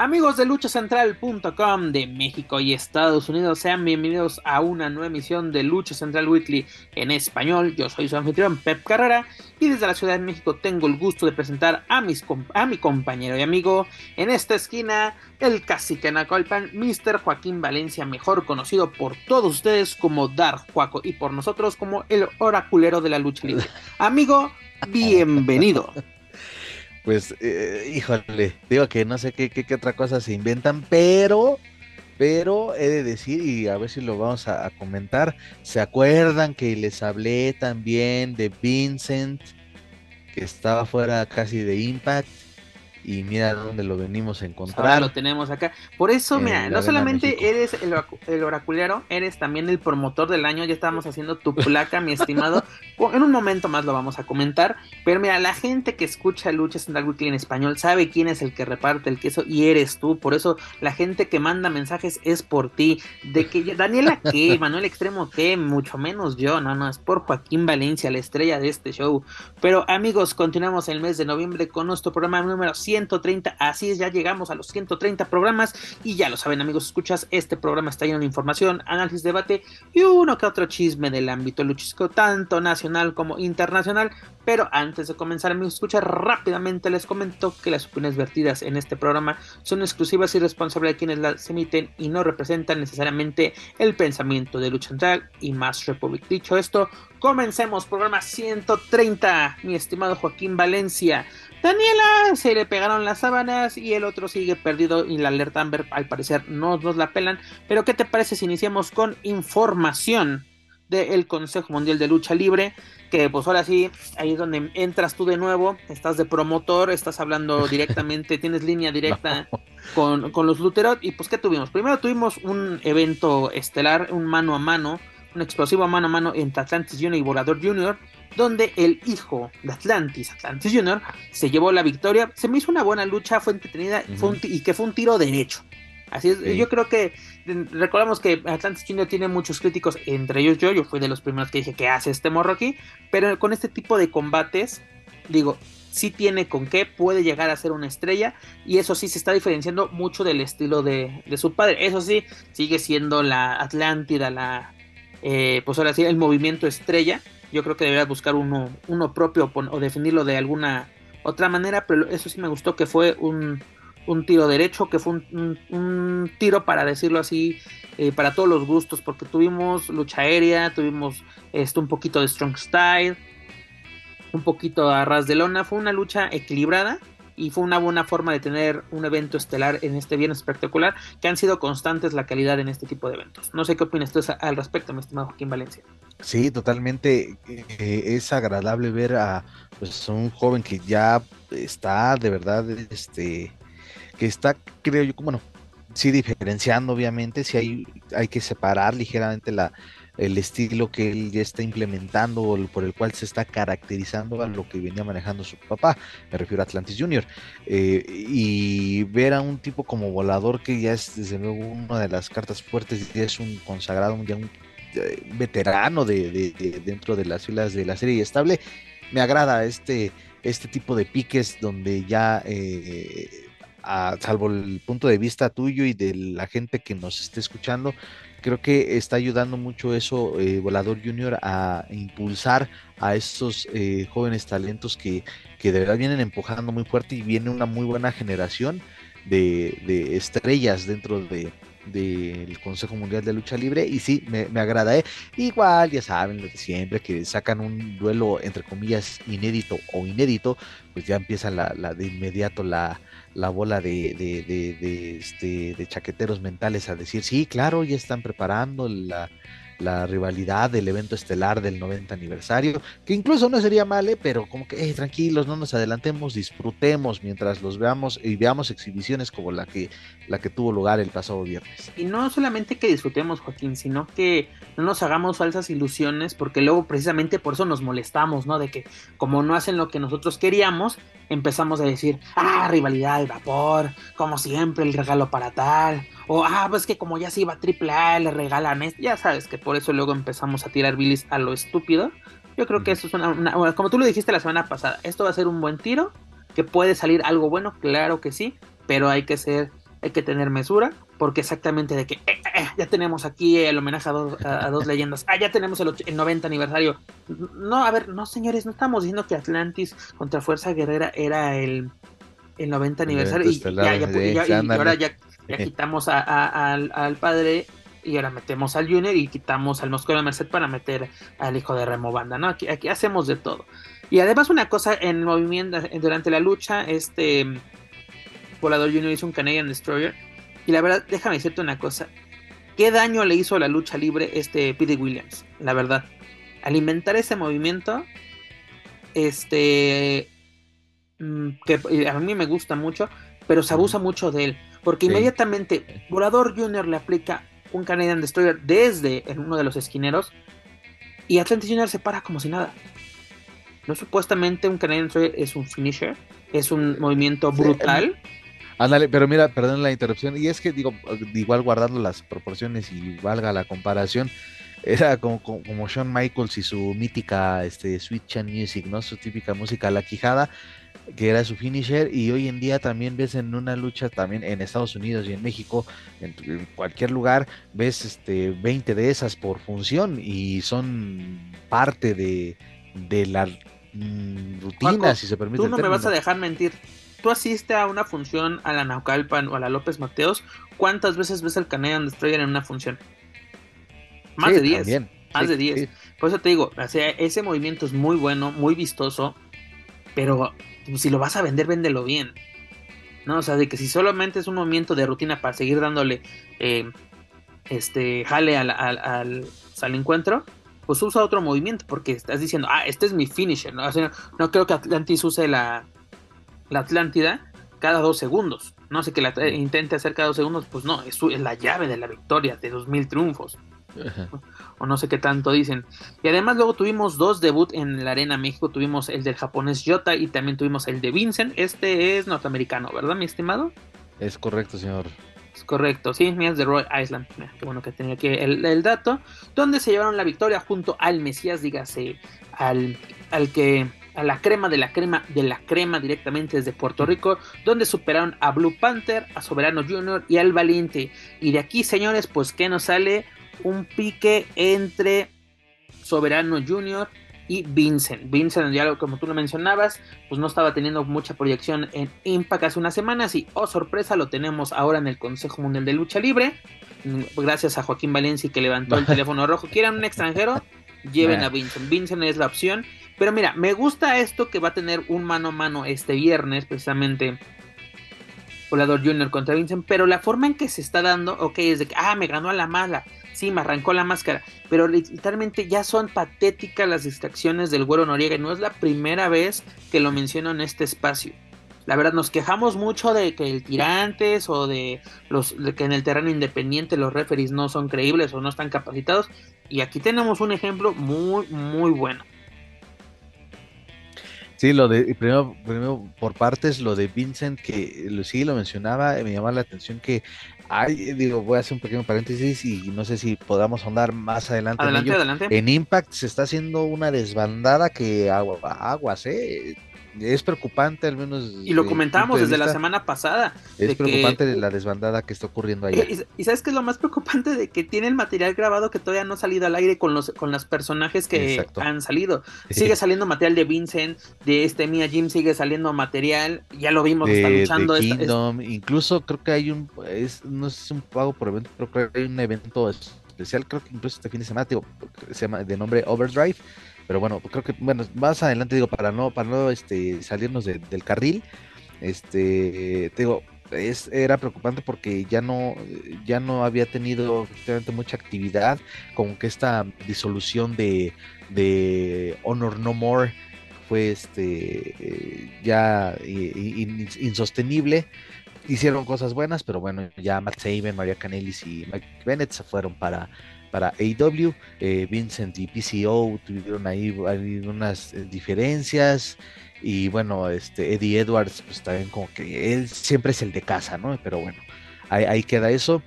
Amigos de luchacentral.com de México y Estados Unidos, sean bienvenidos a una nueva emisión de Lucha Central Weekly en español. Yo soy su anfitrión Pep Carrera y desde la Ciudad de México tengo el gusto de presentar a, mis, a mi compañero y amigo en esta esquina, el cacique Nacolpan, Mr. Joaquín Valencia, mejor conocido por todos ustedes como Dark Juaco y por nosotros como el oraculero de la lucha libre. Amigo, bienvenido pues, eh, híjole, digo que no sé qué, qué, otra cosa se inventan, pero, pero he de decir, y a ver si lo vamos a comentar, ¿se acuerdan que les hablé también de Vincent, que estaba fuera casi de Impact? Y mira dónde lo venimos a encontrar. Ahora lo tenemos acá. Por eso, mira, no solamente eres el, oraculero, eres también el promotor del año. Ya estábamos haciendo tu placa, mi estimado. En un momento más lo vamos a comentar. Pero mira, la gente que escucha Lucha Central Weekly en español sabe quién es el que reparte el queso y eres tú. Por eso la gente que manda mensajes es por ti. De que Daniela qué, Manuel Extremo qué, mucho menos yo. No, no, es por Joaquín Valencia, la estrella de este show. Pero amigos, continuamos el mes de noviembre con nuestro programa número 100 130. Así es, ya llegamos a los 130 programas y ya lo saben amigos, escuchas, este programa está lleno de información, análisis, debate y uno que otro chisme del ámbito luchístico, tanto nacional como internacional. Pero antes de comenzar amigos, escucha rápidamente les comento que las opiniones vertidas en este programa son exclusivas y responsables de quienes las emiten y no representan necesariamente el pensamiento de Lucha Central y Más Republic. Dicho esto, comencemos programa 130, mi estimado Joaquín Valencia. Daniela se le pegaron las sábanas y el otro sigue perdido y la alerta Amber al parecer no nos la pelan. Pero ¿qué te parece si iniciamos con información del Consejo Mundial de Lucha Libre? Que pues ahora sí, ahí es donde entras tú de nuevo, estás de promotor, estás hablando directamente, tienes línea directa con, con, los Luterot. Y pues ¿qué tuvimos? Primero tuvimos un evento estelar, un mano a mano, un explosivo mano a mano entre Atlantis Jr. y Volador Jr., donde el hijo de Atlantis, Atlantis Jr., se llevó la victoria. Se me hizo una buena lucha, fue entretenida y que fue un tiro derecho. Así es, yo creo que recordamos que Atlantis Jr. tiene muchos críticos, entre ellos yo, yo fui de los primeros que dije que hace este morro aquí, pero con este tipo de combates, digo, sí tiene con qué, puede llegar a ser una estrella y eso sí se está diferenciando mucho del estilo de, de su padre. Eso sí, sigue siendo la Atlántida, la, eh, pues ahora sí, el movimiento estrella. Yo creo que deberías buscar uno, uno propio o definirlo de alguna otra manera, pero eso sí me gustó que fue un, un tiro derecho, que fue un, tiro para decirlo así, eh, para todos los gustos, porque tuvimos lucha aérea, tuvimos esto un poquito de strong style, un poquito a ras de lona, fue una lucha equilibrada y fue una buena forma de tener un evento estelar en este viernes espectacular, que han sido constantes la calidad en este tipo de eventos. No sé qué opinas tú al respecto, mi estimado Joaquín Valencia. Sí, totalmente. Eh, es agradable ver a pues, un joven que ya está de verdad, este, que está, creo yo, bueno, sí diferenciando obviamente, si hay, hay que separar ligeramente la, el estilo que él ya está implementando o por el cual se está caracterizando a lo que venía manejando su papá, me refiero a Atlantis Junior. Eh, y ver a un tipo como volador que ya es desde luego una de las cartas fuertes, ya es un consagrado, ya un eh, veterano de, dentro de las filas de la serie estable, me agrada este, este tipo de piques donde ya... Eh, salvo el punto de vista tuyo y de la gente que nos esté escuchando, creo que está ayudando mucho eso, eh, Volador Junior, a impulsar a estos eh, jóvenes talentos que, que, de verdad vienen empujando muy fuerte y viene una muy buena generación de, estrellas dentro de del Consejo Mundial de Lucha Libre y sí, me, agrada, ¿eh? igual ya saben lo de siempre, que sacan un duelo entre comillas inédito o inédito, pues ya empieza la, la de inmediato la, la bola de, de, este, de chaqueteros mentales a decir, sí, claro, ya están preparando la, la rivalidad del evento estelar del 90 aniversario, que incluso no sería mal, ¿eh? pero como que tranquilos, no nos adelantemos, disfrutemos mientras los veamos y veamos exhibiciones como la que, la que tuvo lugar el pasado viernes. Y no solamente que disfrutemos, Joaquín, sino que no nos hagamos falsas ilusiones, porque luego precisamente por eso nos molestamos, ¿no? De que como no hacen lo que nosotros queríamos, empezamos a decir, ah, rivalidad de vapor, como siempre, el regalo para tal, o ah, pues que como ya se iba a triple A, le regalan esto, ya sabes que por eso luego empezamos a tirar bilis a lo estúpido. Yo creo que eso es una, como tú lo dijiste la semana pasada, esto va a ser un buen tiro, que puede salir algo bueno, claro que sí, pero hay que ser, hay que tener mesura, porque exactamente de que eh, eh, eh, ya tenemos aquí el homenaje a dos, leyendas, ah, ya tenemos el, 90 aniversario. No, a ver, no señores, no estamos diciendo que Atlantis contra Fuerza Guerrera era el, el 90 aniversario y, ya, ya, ahora ya, quitamos al padre y ahora metemos al Junior y quitamos al Moscú de Merced para meter al hijo de Remo Banda, ¿no? Aquí, aquí hacemos de todo. Y además una cosa, en movimiento, durante la lucha, este Volador Junior hizo un Canadian Destroyer. Y la verdad, déjame decirte una cosa. ¿Qué daño le hizo a la lucha libre este Pete Williams? La verdad. Alimentar ese movimiento, este, mm, que a mí me gusta mucho, pero se abusa mucho de él. Porque inmediatamente Volador Junior le aplica un Canadian Destroyer desde uno de los esquineros y Atlantis Junior se para como si nada. No supuestamente un Canadian Destroyer es un finisher, es un movimiento brutal. ándale, pero mira, perdón la interrupción, y es que digo, igual guardando las proporciones y valga la comparación, era como, como, Shawn Michaels y su mítica este, Sweet Chan Music, ¿no? Su típica música la quijada, que era su finisher y hoy en día también ves en una lucha también en Estados Unidos y en México en, cualquier lugar ves este 20 de esas por función y son parte de, de la mm, rutina si se permite tú no me vas a dejar mentir. Tú asiste a una función a la Naucalpan o a la López Mateos ¿cuántas veces ves al Canadian Destroyer en una función? más de 10 más de 10 por eso te digo ese movimiento es muy bueno muy vistoso pero si lo vas a vender, véndelo bien. ¿No? O sea, de que si solamente es un movimiento de rutina para seguir dándole eh, este jale al, al, encuentro, pues usa otro movimiento, porque estás diciendo, ah, este es mi finisher, ¿no? no creo que Atlantis use la, la Atlántida cada dos segundos. No sé que la intente hacer cada dos segundos, pues no, es, es la llave de la victoria de dos mil triunfos o no sé qué tanto dicen. Y además luego tuvimos dos debut en la Arena México, tuvimos el del japonés Yota y también tuvimos el de Vincent. Este es norteamericano, ¿verdad, mi estimado? Es correcto, señor. Es correcto, sí, es de Roy Island. qué bueno que tenía aquí el, dato. Donde se llevaron la victoria junto al Mesías, dígase, al, al que a la crema de la crema de la crema directamente desde Puerto Rico, donde superaron a Blue Panther, a Soberano Junior y al Valiente. Y de aquí, señores, pues ¿qué nos sale? Un pique entre Soberano Junior y Vincent. Vincent, ya como tú lo mencionabas, pues no estaba teniendo mucha proyección en Impact hace unas semanas y, oh sorpresa, lo tenemos ahora en el Consejo Mundial de Lucha Libre. Mm, gracias a Joaquín Valencia que levantó el teléfono rojo. ¿Quieran un extranjero? Lleven a Vincent. Vincent es la opción. Pero mira, me gusta esto que va a tener un mano a mano este viernes, precisamente Volador Junior contra Vincent, pero la forma en que se está dando, ok, es de que, ah, me ganó a la mala, sí, me arrancó la máscara, pero literalmente ya son patéticas las distracciones del güero Noriega y no es la primera vez que lo menciono en este espacio. La verdad, nos quejamos mucho de que el tirantes o de los de que en el terreno independiente los referees no son creíbles o no están capacitados. Y aquí tenemos un ejemplo muy, muy bueno. Sí, lo de primero, primero por partes, lo de Vincent, que sí lo mencionaba, me llamaba la atención que hay, digo, voy a hacer un pequeño paréntesis y no sé si podamos ahondar más adelante. Adelante, en adelante. En Impact se está haciendo una desbandada que aguas, ¿eh? Es preocupante al menos. Y lo comentábamos desde la semana pasada. Es preocupante la desbandada que está ocurriendo ahí. Y, sabes que es lo más preocupante de que tiene el material grabado que todavía no ha salido al aire con los con los personajes que han salido. Sigue saliendo material de Vincent, de este Mia Jim sigue saliendo material, ya lo vimos, está luchando. Kingdom, incluso creo que hay un, es, no sé si es un pago por evento, pero creo que hay un evento especial, creo que incluso este fin de semana, se llama de nombre Overdrive pero bueno, creo que, bueno, más adelante digo, para no, para no este, salirnos del carril, este, te digo, es, era preocupante porque ya no, ya no había tenido efectivamente mucha actividad, como que esta disolución de, de Honor No More fue este eh, ya insostenible. Hicieron cosas buenas, pero bueno, ya Matt Saban, María Canelis y Mike Bennett se fueron para, para AW. Eh, Vincent y PCO tuvieron ahí, unas eh, diferencias. Y bueno, este Eddie Edwards, pues también como que él siempre es el de casa, ¿no? Pero bueno, ahí, queda eso.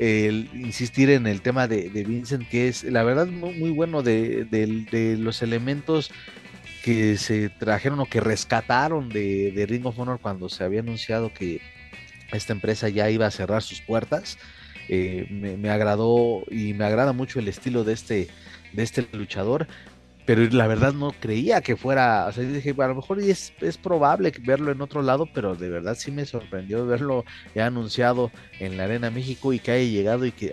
Insistir en el tema de, Vincent, que es la verdad muy, bueno de, los elementos que se trajeron o que rescataron de, Ring of Honor cuando se había anunciado que esta empresa ya iba a cerrar sus puertas. Eh, me, agradó y me agrada mucho el estilo de este, de este luchador. Pero la verdad no creía que fuera, o sea, dije, a lo mejor es, es probable verlo en otro lado, pero de verdad sí me sorprendió verlo ya anunciado en la Arena México y que haya llegado y que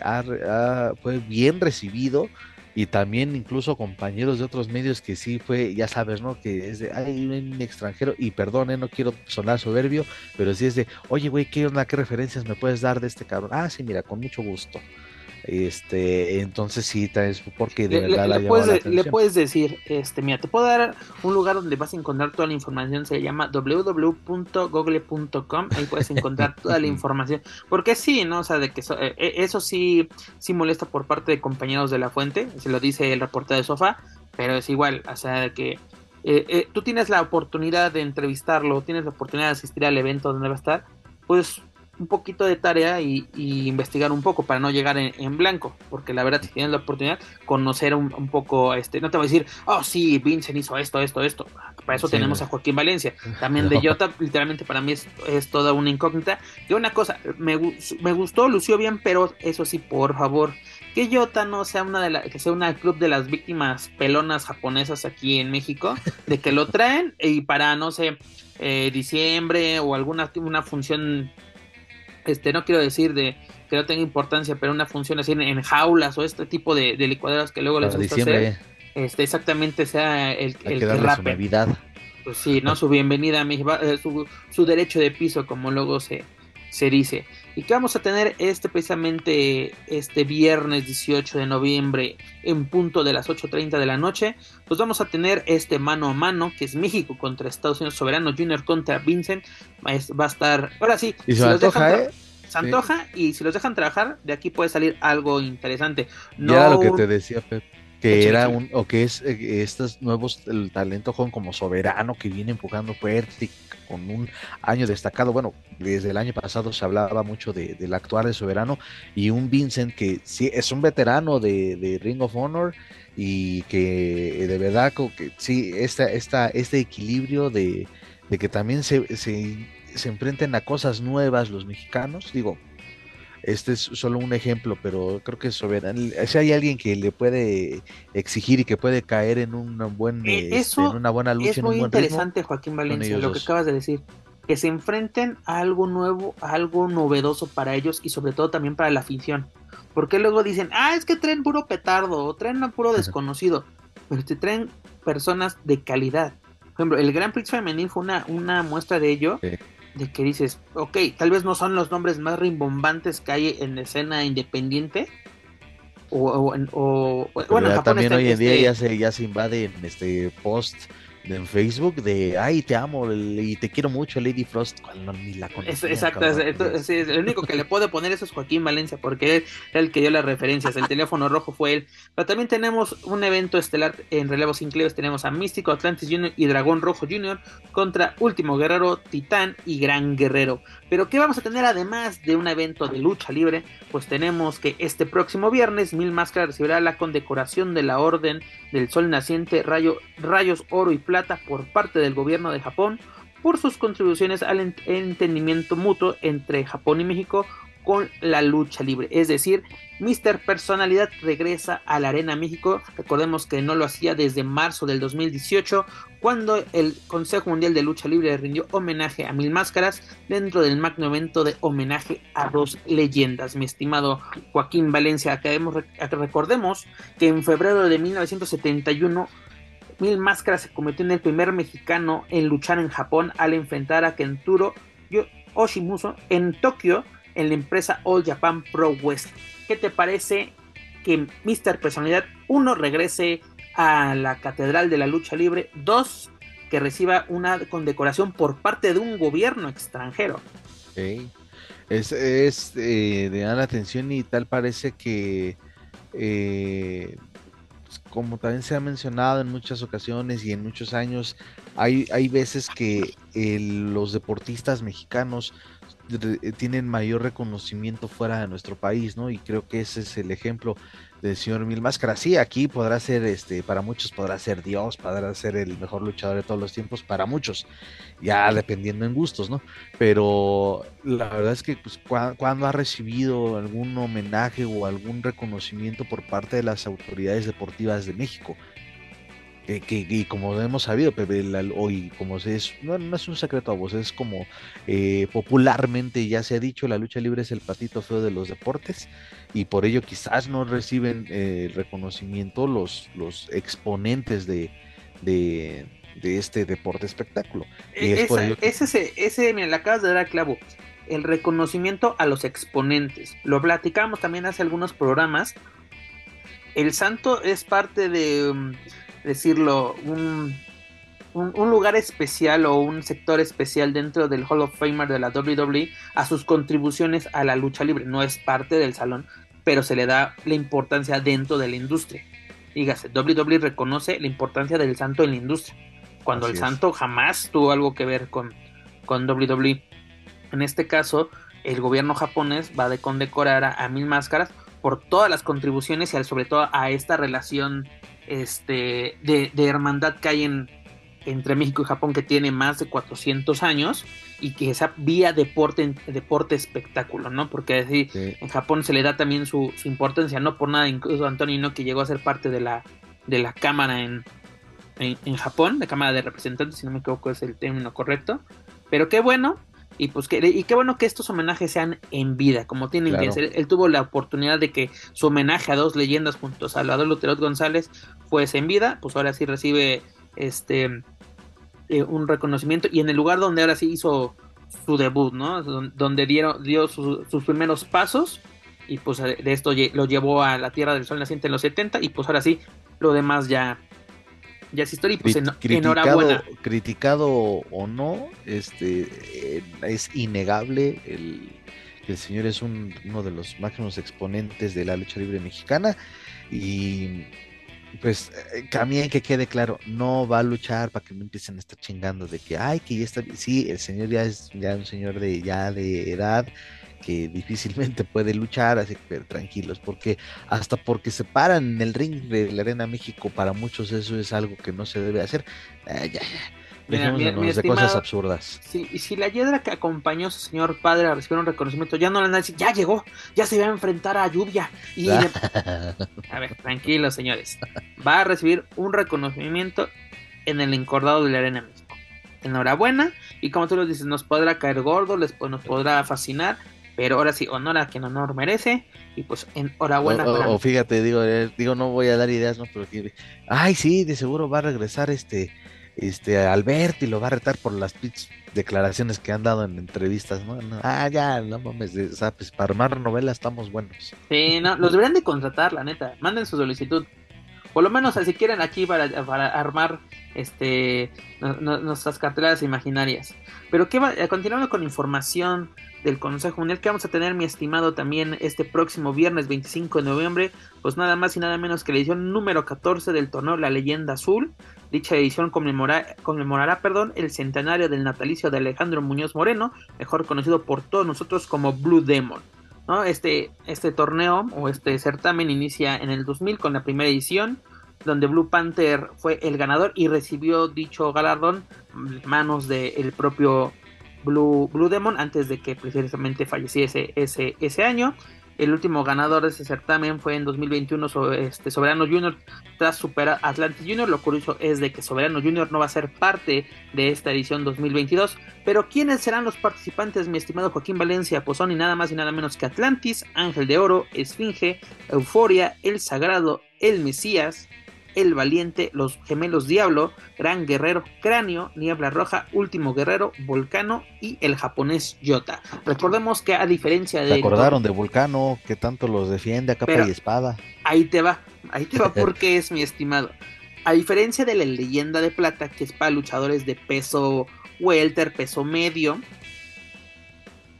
fue bien recibido y también incluso compañeros de otros medios que sí fue, ya sabes, ¿no? Que es de, hay un extranjero, y perdone, eh, no quiero sonar soberbio, pero sí es de, oye, güey, ¿qué onda? ¿Qué referencias me puedes dar de este cabrón? Ah, sí, mira, con mucho gusto. Este, entonces sí, es porque de verdad le, puedes, le puedes decir, este, mira, te puedo dar un lugar donde vas a encontrar toda la información, se llama www.google.com, ahí puedes encontrar toda la información, porque sí, ¿no? O sea, de que eh, eh, eso, sí, sí molesta por parte de compañeros de la fuente, se lo dice el reportero de sofá, pero es igual, o sea, de que eh, tú tienes la oportunidad de entrevistarlo, tienes la oportunidad de asistir al evento donde va a estar, pues un poquito de tarea y, investigar un poco para no llegar en, blanco, porque la verdad si tienes la oportunidad conocer un, poco, este, no te voy a decir, oh sí, Vincent hizo esto, esto, esto, para eso tenemos a Joaquín Valencia, también de Jota, literalmente para mí es, toda una incógnita, y una cosa, me, me gustó, lució bien, pero eso sí, por favor, que Jota no sea una de la, que sea una club de las víctimas pelonas japonesas aquí en México, de que lo traen y para no sé eh, diciembre o alguna una función este, no quiero decir de que no tenga importancia, pero una función así en, jaulas o este tipo de, licuadoras que luego les gusta hacer, este, exactamente sea el, el que, que Pues sí, ¿no? Su bienvenida a México, eh, su, su, derecho de piso, como luego se, se dice. Y que vamos a tener este precisamente este viernes 18 de noviembre en punto de las 8.30 de la noche. Pues vamos a tener este mano a mano que es México contra Estados Unidos Soberano Junior contra Vincent. Va a estar, ahora sí, y se, antoja, ¿eh? se antoja y si los dejan trabajar, de aquí puede salir algo interesante. No ya lo que te decía, Pep que era un, o que es eh, estos nuevos, el talento joven como soberano que viene empujando fuerte con un año destacado. Bueno, desde el año pasado se hablaba mucho de, del actual de soberano y un Vincent que sí es un veterano de, Ring of Honor y que eh, de verdad que sí, esta, esta, este equilibrio de, que también se, se enfrenten a cosas nuevas los mexicanos, digo, este es solo un ejemplo, pero creo que soberano. Si hay alguien que le puede exigir y que puede caer en un buen, eh, este, en una buena lucha. Es muy interesante, Joaquín Valencia, lo que acabas de decir. Que se enfrenten a algo nuevo, a algo novedoso para ellos y sobre todo también para la afición. Porque luego dicen, ah, es que traen puro petardo o traen puro desconocido. Pero te traen personas de calidad. Por ejemplo, el Gran Prix Femenil fue una, una muestra de ello de que dices, ok, tal vez no son los nombres más rimbombantes que hay en escena independiente. O, o, bueno, también hoy en día este ya se, ya se invade en este post en Facebook de ay te amo y te quiero mucho Lady Frost cuando ni la conocía, exacto es, el único que le puede poner eso es Joaquín Valencia porque él era el que dio las referencias el teléfono rojo fue él. Pero también tenemos un evento estelar en relevos increíbles tenemos a Místico Atlantis Junior y Dragón Rojo Junior contra Último Guerrero Titán y Gran Guerrero pero qué vamos a tener además de un evento de lucha libre pues tenemos que este próximo viernes Mil Máscaras recibirá la condecoración de la Orden del Sol Naciente Rayo, Rayos Oro y Plata por parte del gobierno de Japón por sus contribuciones al entendimiento mutuo entre Japón y México con la lucha libre. Es decir, Mr. Personalidad regresa a la Arena México. Recordemos que no lo hacía desde marzo del 2018, cuando el Consejo Mundial de Lucha Libre rindió homenaje a Mil Máscaras dentro del magno evento de homenaje a dos leyendas. Mi estimado Joaquín Valencia, recordemos que en febrero de 1971 Mil Máscaras se convirtió en el primer mexicano en luchar en Japón al enfrentar a Kenturo Oshimuso en Tokio en la empresa All Japan Pro West. ¿Qué te parece que Mr. Personalidad 1 regrese a la Catedral de la Lucha Libre? 2 que reciba una condecoración por parte de un gobierno extranjero. Es, es eh, de dar atención y tal parece que, eh, pues, como también se ha mencionado en muchas ocasiones y en muchos años, hay, hay veces que los deportistas mexicanos tienen mayor reconocimiento fuera de nuestro país, ¿no? Y creo que ese es el ejemplo del señor Mil Máscaras. Sí, aquí podrá ser, este, para muchos podrá ser Dios, podrá ser el mejor luchador de todos los tiempos, para muchos, ya dependiendo en gustos, ¿no? Pero la verdad es que pues, cuando ha recibido algún homenaje o algún reconocimiento por parte de las autoridades deportivas de México, que, y como hemos sabido, Pepe, hoy, como es, no, no, es un secreto a vos, es como eh, popularmente ya se ha dicho, la lucha libre es el patito feo de los deportes y por ello quizás no reciben eh, reconocimiento los, los exponentes de, de, este deporte espectáculo. Y es ese, ese, mira, le acabas de dar a clavo, el reconocimiento a los exponentes. Lo platicamos también hace algunos programas. El santo es parte de... Decirlo, un, un, lugar especial o un sector especial dentro del Hall of Famer de la WWE a sus contribuciones a la lucha libre. No es parte del salón, pero se le da la importancia dentro de la industria. Dígase, WWE reconoce la importancia del santo en la industria, cuando el santo jamás tuvo algo que ver con, con WWE. En este caso, el gobierno japonés va a condecorar a, a Mil Máscaras por todas las contribuciones y sobre todo a esta relación este, de, hermandad que hay en, entre México y Japón que tiene más de 400 años y que esa vía deporte, deporte espectáculo, ¿no? Porque así, en Japón se le da también su, importancia, no por nada, incluso Antonio no que llegó a ser parte de la, de la Cámara en, en, Japón, la Cámara de Representantes, si no me equivoco es el término correcto, pero qué bueno y pues que, y qué bueno que estos homenajes sean en vida, como tienen que ser. Él tuvo la oportunidad de que su homenaje a dos leyendas junto a Salvador Luterot González fuese en vida, pues ahora sí recibe este eh, un reconocimiento y en el lugar donde ahora sí hizo su debut, ¿no? Donde dieron, dio sus primeros pasos y pues de esto lo llevó a la Tierra del Sol naciente en los 70 y pues ahora sí lo demás ya ya es historia y pues criticado, Criticado o no, este es innegable el, el señor es uno de los máximos exponentes de la lucha libre mexicana y pues también que quede claro, no va a luchar para que no empiecen a estar chingando de que ay que ya está, sí, el señor ya es ya un señor de ya de edad que difícilmente puede luchar, así que tranquilos, porque hasta porque se paran en el ring de la Arena México, para muchos eso es algo que no se debe hacer. Eh, ya, de cosas absurdas. Sí, y si la hiedra que acompañó a su señor padre a recibir un reconocimiento, ya no le van a decir, ya llegó, ya se va a enfrentar a lluvia. Y a ver, tranquilos, señores. Va a recibir un reconocimiento en el encordado de la Arena México. Enhorabuena, y como tú lo dices, nos podrá caer gordo, les, nos podrá fascinar, pero ahora sí, honor a quien honor merece. Y pues enhorabuena. O, o, fíjate, digo, eh, digo, no voy a dar ideas, ¿no? Pero ay, sí, de seguro va a regresar este, este Alberto y lo va a retar por las declaraciones que han dado en entrevistas, ¿no? ah, ya, no mames, pues, para armar novelas estamos buenos. Sí, no, los deberían de contratar, la neta. Manden su solicitud. Por lo menos si quieren aquí para, para armar este nuestras carteras imaginarias. Pero que va, continuando con información del Consejo Mundial que vamos a tener, mi estimado, también este próximo viernes 25 de noviembre, pues nada más y nada menos que la edición número 14 del torneo La Leyenda Azul. Dicha edición conmemora, conmemorará perdón, el centenario del natalicio de Alejandro Muñoz Moreno, mejor conocido por todos nosotros como Blue Demon. ¿no? Este, este torneo o este certamen inicia en el 2000 con la primera edición, donde Blue Panther fue el ganador y recibió dicho galardón manos del propio Blue, Demon antes de que precisamente falleciese ese, ese año. El último ganador de ese certamen fue en 2021 este, Soberano Junior tras superar Atlantis Junior. Lo curioso es de que Soberano Junior no va a ser parte de esta edición 2022. Pero ¿quiénes serán los participantes, mi estimado Joaquín Valencia? Pues son y nada más y nada menos que Atlantis, Ángel de Oro, Esfinge, Euforia, El Sagrado, El Mesías, El Valiente, Los Gemelos Diablo, Gran Guerrero, Cráneo, Niebla Roja, Último Guerrero, Volcano y el japonés Yota. Recordemos que a diferencia de... ¿Se acordaron de Volcano que tanto los defiende a capa y espada? Ahí te va, ahí te va porque es mi estimado. A diferencia de la leyenda de plata, que es para luchadores de peso welter, peso medio,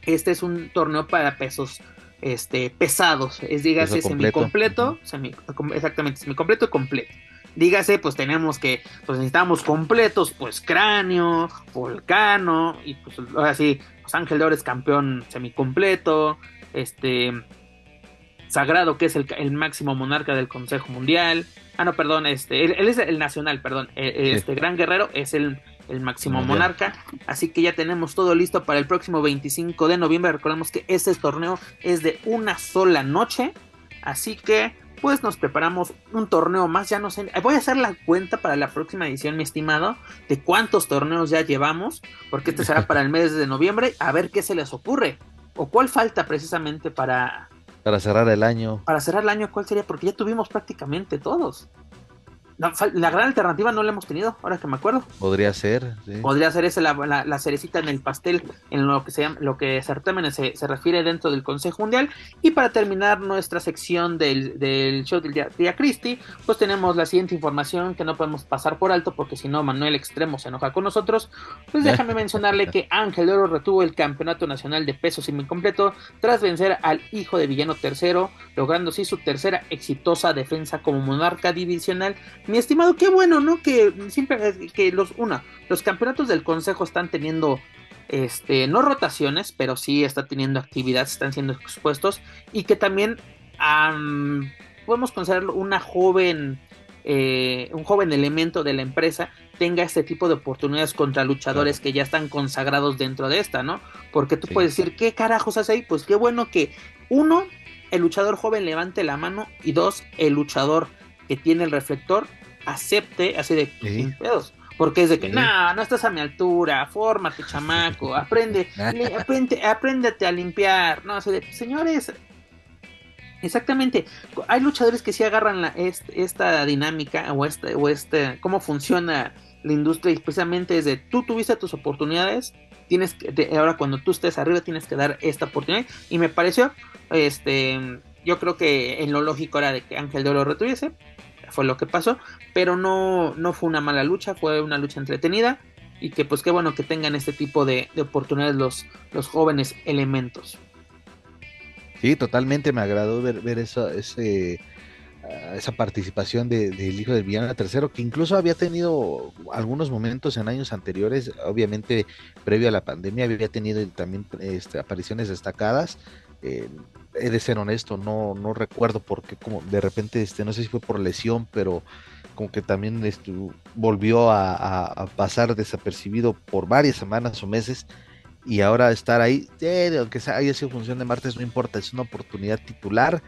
este es un torneo para pesos este, pesados, es dígase semicompleto, semi, exactamente, semicompleto y completo. Dígase, pues tenemos que, pues necesitamos completos, pues cráneo, volcano, y pues ahora sí, pues Ángel de Oro es campeón semicompleto, este, Sagrado, que es el, máximo monarca del Consejo Mundial. Ah, no, perdón, este, él, es el nacional, perdón. E, e, este Gran Guerrero es el, máximo monarca. Así que ya tenemos todo listo para el próximo 25 de noviembre. Recordemos que este torneo es de una sola noche. Así que, pues nos preparamos un torneo más. Ya no sé, voy a hacer la cuenta para la próxima edición, mi estimado, de cuántos torneos ya llevamos. Porque este será para el mes de noviembre. A ver qué se les ocurre. O cuál falta precisamente para, para cerrar el año. Para cerrar el año, ¿cuál sería? Porque ya tuvimos prácticamente todos. La, gran alternativa no la hemos tenido, ahora que me acuerdo. Podría ser, Podría ser esa la, cerecita en el pastel en lo que se llama, lo que certámenes se, se, refiere dentro del Consejo Mundial. Y para terminar nuestra sección del, del show del día, día Christie, pues tenemos la siguiente información que no podemos pasar por alto porque si no Manuel Extremo se enoja con nosotros. Pues déjame mencionarle que Ángel Oro retuvo el campeonato nacional de peso semi-completo tras vencer al hijo de Villano III, logrando así su tercera exitosa defensa como monarca divisional mi estimado, qué bueno, ¿no? Que siempre que los una, los campeonatos del consejo están teniendo este no rotaciones, pero sí está teniendo actividad, están siendo expuestos y que también podemos considerarlo una joven eh, un joven elemento de la empresa tenga este tipo de oportunidades contra luchadores que ya están consagrados dentro de esta, ¿no? Porque tú puedes decir, ¿qué carajos hace ahí? Pues qué bueno que uno, el luchador joven levante la mano y dos, el luchador que tiene el reflector acepte así de pedos. Porque es de que, no, no estás a mi altura, fórmate, chamaco, aprende, aprende, apréndete a limpiar. No, así de, señores, exactamente. Hay luchadores que sí agarran la, esta dinámica o este, o este, cómo funciona la industria y precisamente es de, tú tuviste tus oportunidades, tienes que, ahora cuando tú estés arriba tienes que dar esta oportunidad. Y me pareció, este, yo creo que en lo lógico era de que Ángel de Oro retuviese, fue lo que pasó, pero no, no fue una mala lucha, fue una lucha entretenida y que pues qué bueno que tengan este tipo de, oportunidades los, los jóvenes elementos. Sí, totalmente me agradó ver, ver eso, ese, ah, esa participación del hijo del villano tercero, que incluso había tenido algunos momentos en años anteriores, obviamente previo a la pandemia, había tenido también este, apariciones destacadas. Eh, he de ser honesto, no, no recuerdo por qué, como de repente, este, no sé si fue por lesión, pero como que también este, volvió a, pasar desapercibido por varias semanas o meses y ahora estar ahí, eh, aunque sea, haya sido función de martes, no importa, es una oportunidad titular.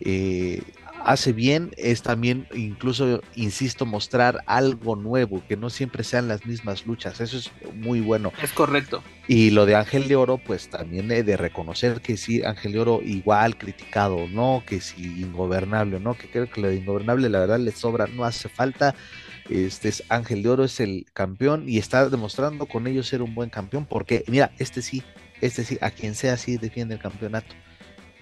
Eh, hace bien es también, incluso, insisto, mostrar algo nuevo, que no siempre sean las mismas luchas. Eso es muy bueno. Es correcto. Y lo de Ángel de Oro, pues también he de reconocer que sí, Ángel de Oro igual criticado, ¿no? Que sí, ingobernable, ¿no? Que creo que lo de ingobernable, la verdad, le sobra, no hace falta. Este es Ángel de Oro, es el campeón y está demostrando con ellos ser un buen campeón, porque mira, este sí, este sí, a quien sea sí defiende el campeonato.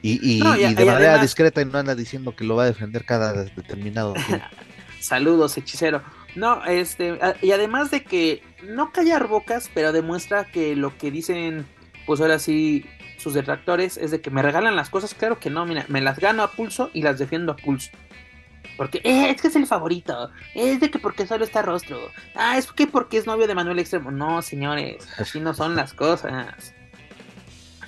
Y, de manera discreta y no anda diciendo que lo va a defender cada determinado tiempo. Saludos, hechicero. No, este, y además de que no callar bocas, pero demuestra que lo que dicen, pues ahora sí, sus detractores, es de que me regalan las cosas, claro que no, mira, me las gano a pulso y las defiendo a pulso. Porque eh, es que es el favorito. Es de que porque solo está rostro. Ah, es que porque es novio de Manuel Extremo. No, señores, así no son las cosas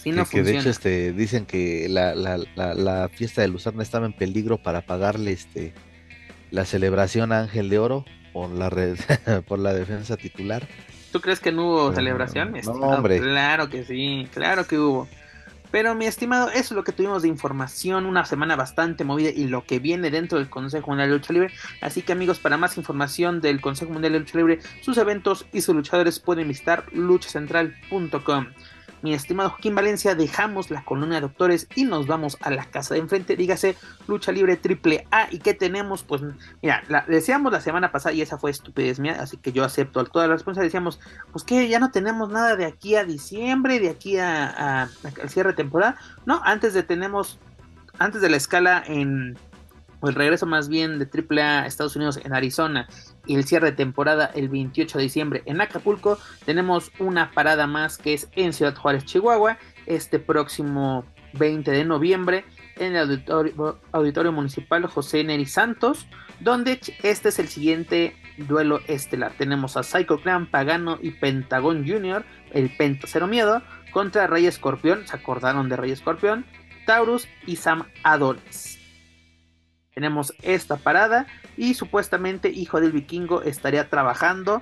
que, de hecho este, dicen que la, la, la, fiesta de Luzarna estaba en peligro para pagarle este, la celebración a Ángel de Oro por la, red, por la defensa titular. ¿Tú crees que no hubo celebración? No, hombre. Claro que sí, claro que hubo. Pero mi estimado, eso es lo que tuvimos de información, una semana bastante movida y lo que viene dentro del Consejo Mundial de Lucha Libre. Así que amigos, para más información del Consejo Mundial de Lucha Libre, sus eventos y sus luchadores pueden visitar luchacentral.com. mi estimado Joaquín Valencia, dejamos la colonia de doctores y nos vamos a la casa de enfrente, dígase lucha libre triple A. ¿Y qué tenemos? Pues mira, la, decíamos la semana pasada y esa fue estupidez mía, así que yo acepto toda la responsabilidad. Decíamos, pues que ya no tenemos nada de aquí a diciembre, de aquí a, al cierre de temporada. No, antes de tenemos, antes de la escala en el regreso más bien de AAA a Estados Unidos en Arizona y el cierre de temporada el 28 de diciembre en Acapulco, tenemos una parada más que es en Ciudad Juárez, Chihuahua, este próximo 20 de noviembre en el auditorio, municipal José Neri Santos, donde este es el siguiente duelo estelar. Tenemos a Psycho Clan, Pagano y Pentagon Jr., el Penta Cero Miedo, contra Rey Escorpión, se acordaron de Rey Escorpión, Taurus y Sam Adonis. Tenemos esta parada y supuestamente Hijo del Vikingo estaría trabajando,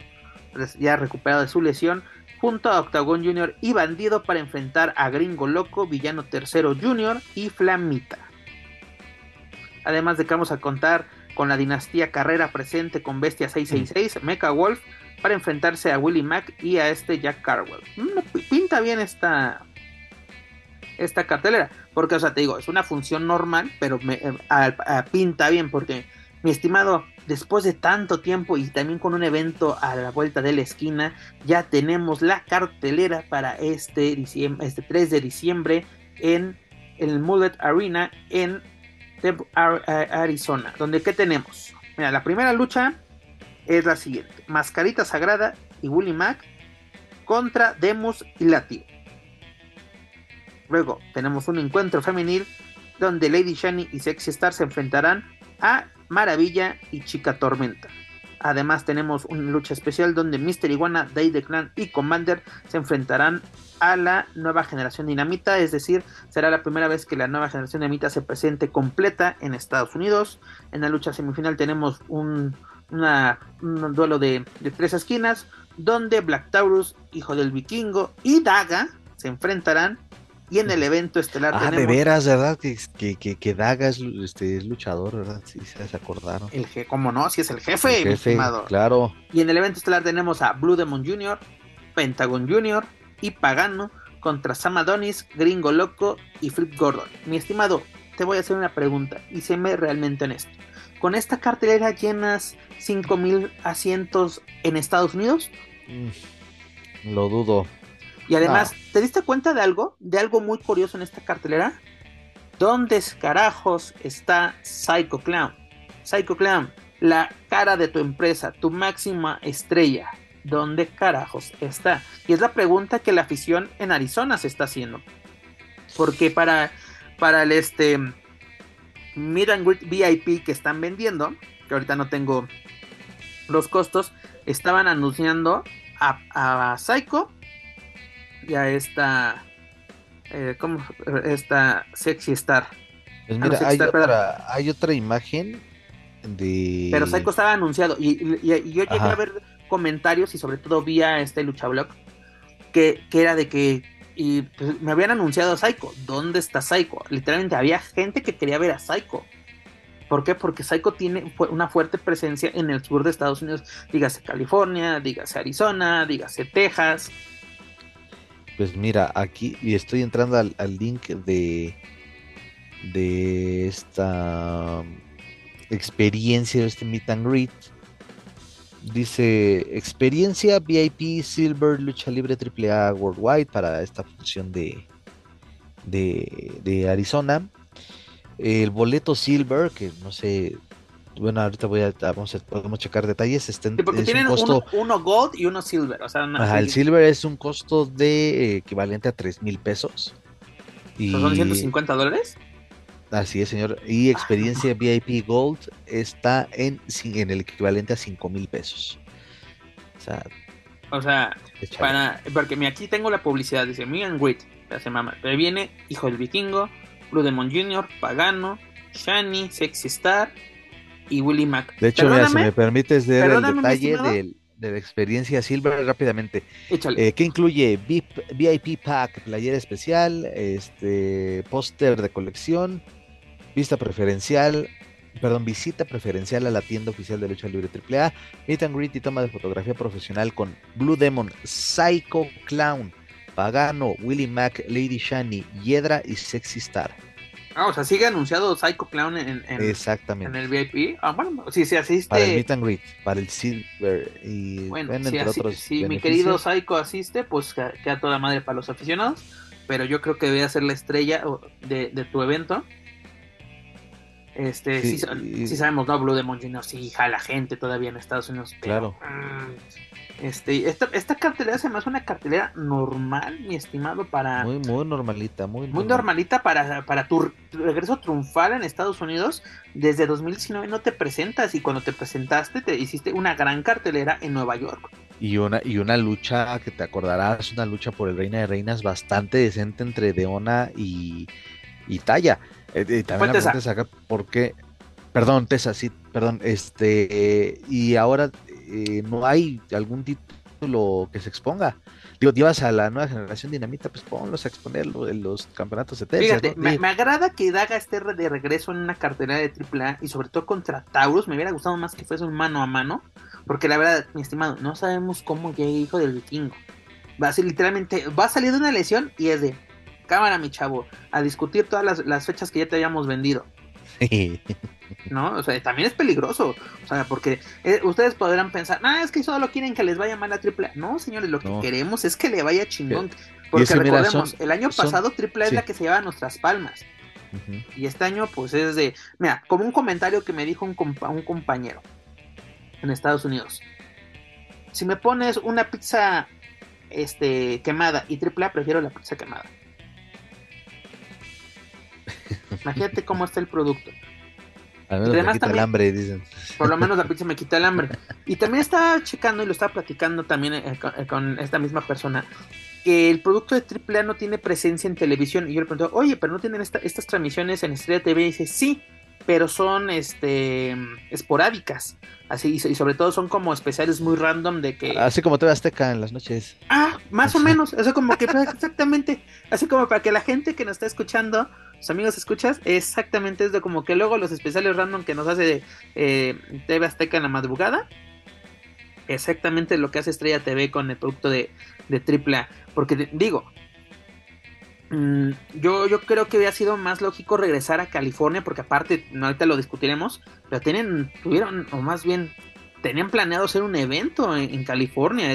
ya recuperado de su lesión, junto a Octagon Jr. y Bandido para enfrentar a Gringo Loco, Villano Tercero Jr. y Flamita. Además de que vamos a contar con la dinastía Carrera presente con Bestia 666, Mecha Wolf, para enfrentarse a Willie Mack y a este Jack Carwell. Mm, pinta bien esta, esta cartelera. Porque, o sea, te digo, es una función normal, pero me, eh, pinta bien. Porque, mi estimado, después de tanto tiempo y también con un evento a la vuelta de la esquina, ya tenemos la cartelera para este, diciembre, este 3 de diciembre en el Mullet Arena en Arizona. Donde, ¿qué tenemos? Mira, la primera lucha es la siguiente: Mascarita Sagrada y Willy Mac contra Demus y Latigo. Luego tenemos un encuentro femenil donde Lady Shani y Sexy Star se enfrentarán a Maravilla y Chica Tormenta. Además tenemos una lucha especial donde Mister Iguana, Day the Clan y Commander se enfrentarán a la nueva generación dinamita, es decir, será la primera vez que la nueva generación dinamita se presente completa en Estados Unidos. En la lucha semifinal tenemos un, duelo de, de, tres esquinas, donde Black Taurus, hijo del vikingo, y Daga se enfrentarán y en el evento estelar ah, de veras, ¿verdad? Que, que, que, Daga es, este, luchador, ¿verdad? Sí, se acordaron. El ¿Cómo no? Si es el jefe, el jefe Claro. Y en el evento estelar tenemos a Blue Demon Jr., Pentagon Jr. y Pagano contra Sam Adonis, Gringo Loco y Flip Gordon. Mi estimado, te voy a hacer una pregunta y séme realmente honesto. ¿Con esta cartelera llenas 5000 asientos en Estados Unidos? Mm, lo dudo. Y además, ¿te diste cuenta de algo? De algo muy curioso en esta cartelera. ¿Dónde carajos está Psycho Clown? Psycho Clown, la cara de tu empresa, tu máxima estrella. ¿Dónde carajos está? Y es la pregunta que la afición en Arizona se está haciendo. Porque para, para el este Meet and VIP que están vendiendo, que ahorita no tengo los costos, estaban anunciando a, a Psycho ya esta, eh, ¿cómo? Esta Sexy Star. Pues mira, hay, otra, hay otra imagen de... Pero Psycho estaba anunciado y, yo llegué a ver comentarios y sobre todo vía este luchablog que, que era de que y pues, me habían anunciado a Psycho. ¿Dónde está Psycho? Literalmente había gente que quería ver a Psycho. ¿Por qué? Porque Psycho tiene una fuerte presencia en el sur de Estados Unidos. Dígase California, dígase Arizona, dígase Texas. Pues mira, aquí y estoy entrando al, link de, de esta experiencia de este meet and greet. Dice experiencia VIP Silver Lucha Libre AAA Worldwide para esta función de, de, de Arizona. El boleto Silver, que no sé bueno, ahorita voy a, vamos a, podemos checar detalles. Estén, porque tienen uno, gold y uno silver. O sea, el silver es un costo de eh, equivalente a 3 mil pesos. Y... ¿Son 150 dólares? Así es, señor. Y experiencia VIP Gold está en, en el equivalente a 5 mil pesos. O sea, o sea para, porque aquí tengo la publicidad, dice and Wit, se mama. Pero viene Hijo del Vikingo, Blue Demon Jr., Pagano, Shani, Sexy Star, y Willy Mac. De hecho, mira, si me permites ver el detalle de la experiencia Silver rápidamente. Eh, que incluye VIP, Pack, playera especial, este póster de colección, vista preferencial, perdón, visita preferencial a la tienda oficial de lucha libre AAA, meet and greet y toma de fotografía profesional con Blue Demon, Psycho Clown, Pagano, Willie Mac, Lady Shani, Hiedra y Sexy Star. Ah, o sea, sigue anunciado Psycho Clown en, Exactamente. en el VIP. Ah, bueno, si se asiste. Para el Meet and Greet, para el Silver y bueno, si, mi querido Psycho asiste, pues queda toda madre para los aficionados. Pero yo creo que debe ser la estrella de, de tu evento. Este, sí, sí, sabemos, ¿no? Blue Demon Jr. sí jala gente todavía en Estados Unidos. claro. Mm, este, esta, esta cartelera se me hace una cartelera normal, mi estimado, para. Muy, muy normalita, muy, muy normalita para, para tu regreso triunfal en Estados Unidos. Desde 2019 no te presentas y cuando te presentaste te hiciste una gran cartelera en Nueva York. Y una, y una lucha que te acordarás, una lucha por el Reina de Reinas bastante decente entre Deona y, y Taya eh, también la acá, ¿por qué? Perdón, Tessa, sí, perdón. Este, y ahora eh, no hay algún título que se exponga. Digo, llevas a la nueva generación dinamita, pues ponlos a exponer en los campeonatos de. Fíjate, me, agrada que Daga esté de regreso en una cartera de AAA y sobre todo contra Taurus. Me hubiera gustado más que fuese un mano a mano, porque la verdad, mi estimado, no sabemos cómo llega hijo del vikingo. Va a ser literalmente, va a salir de una lesión y es de, cámara, mi chavo, a discutir todas las, fechas que ya te habíamos vendido. ¿No? O sea, también es peligroso. O sea, porque eh, ustedes podrán pensar, ah, es que solo quieren que les vaya mal a AAA. No, señores, lo que queremos es que le vaya chingón. Porque recordemos, el año pasado AAA es la que se lleva nuestras palmas. Y este año, pues es de. Mira, como un comentario que me dijo un, un compañero en Estados Unidos. Si me pones una pizza este, quemada y AAA, prefiero la pizza quemada. Imagínate cómo está el producto. Al menos me quita el hambre, dicen. Por lo menos la pizza me quita el hambre. Y también estaba checando y lo estaba platicando también eh, eh, con, esta misma persona que el producto de AAA no tiene presencia en televisión. Y yo le pregunto, oye, pero no tienen estas transmisiones en Estrella TV. Y dice, sí, pero son este esporádicas. Así, y sobre todo son como especiales muy random de que. Así como TV Azteca en las noches. Ah, más o menos. Eso como que exactamente. Así como para que la gente que nos está escuchando amigos escuchas, exactamente es de como que luego los especiales random que nos hace eh, TV Azteca en la madrugada, exactamente lo que hace Estrella TV con el producto de, de AAA. Porque digo, mm, yo, yo creo que hubiera sido más lógico regresar a California, porque aparte, ahorita lo discutiremos, pero tienen, tuvieron, o más bien, tenían planeado hacer un evento en, California.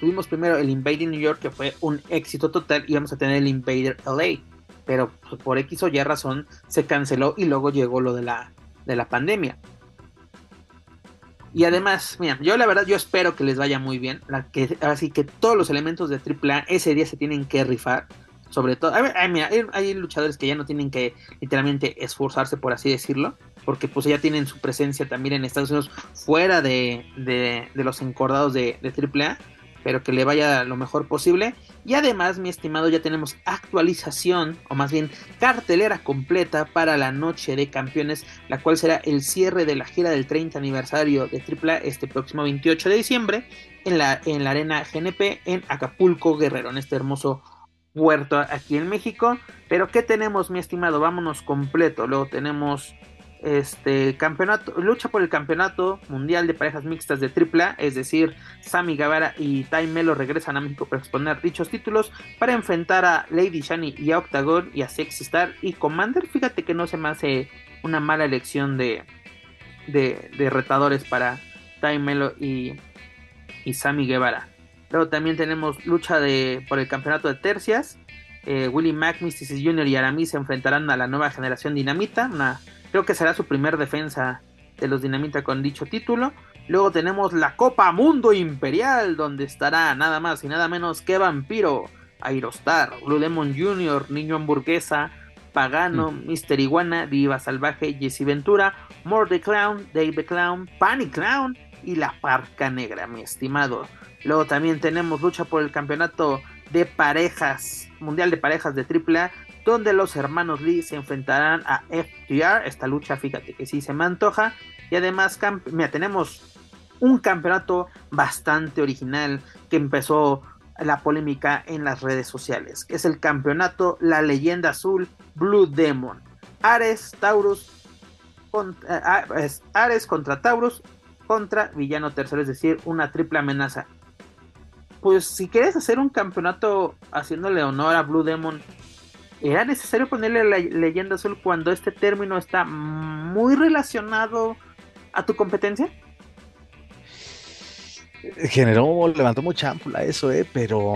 tuvimos primero el Invading New York, que fue un éxito total, y vamos a tener el Invader LA pero pues, por X o Y razón se canceló y luego llegó lo de la, de la pandemia. Y además, mira, yo la verdad yo espero que les vaya muy bien, la que, así que todos los elementos de AAA ese día se tienen que rifar, sobre todo, hay, luchadores que ya no tienen que literalmente esforzarse por así decirlo, porque pues ya tienen su presencia también en Estados Unidos fuera de, de, de los encordados de, de AAA pero que le vaya lo mejor posible. Y además, mi estimado, ya tenemos actualización, o más bien cartelera completa para la Noche de Campeones, la cual será el cierre de la gira del 30 aniversario de AAA este próximo 28 de diciembre en la, en la Arena GNP en Acapulco Guerrero, en este hermoso puerto aquí en México. Pero ¿qué tenemos, mi estimado? Vámonos completo. Luego tenemos este campeonato, lucha por el campeonato mundial de parejas mixtas de AAA, es decir, Sammy Guevara y Tai Melo regresan a México para exponer dichos títulos para enfrentar a Lady Shani y a Octagon y a Sexy Star y Commander. Fíjate que no se me hace una mala elección de, de, retadores para Tai Melo y, y Sammy Guevara. Luego también tenemos lucha de, por el campeonato de tercias. Eh, Willie Mack, Mysticis Jr. y Aramis se enfrentarán a la nueva generación Dinamita, una Creo que será su primer defensa de los Dinamita con dicho título. Luego tenemos la Copa Mundo Imperial, donde estará nada más y nada menos que Vampiro, Aerostar, Blue Demon Jr., Niño Hamburguesa, Pagano, Mister Iguana, Diva Salvaje, Jesse Ventura, More Clown, Dave Clown, Panic Clown y la Parca Negra, mi estimado. Luego también tenemos lucha por el campeonato de parejas, mundial de parejas de AAA, donde los hermanos Lee se enfrentarán a FTR. Esta lucha, fíjate que sí se me antoja. Y además, mira, tenemos un campeonato bastante original que empezó la polémica en las redes sociales, que es el campeonato La Leyenda Azul Blue Demon. Ares, Taurus, eh, Ares contra Taurus contra Villano Tercero, es decir, una triple amenaza. pues si quieres hacer un campeonato haciéndole honor a Blue Demon, ¿era necesario ponerle la leyenda azul cuando este término está muy relacionado a tu competencia? Generó, levantó mucha ámpula eso, eh, pero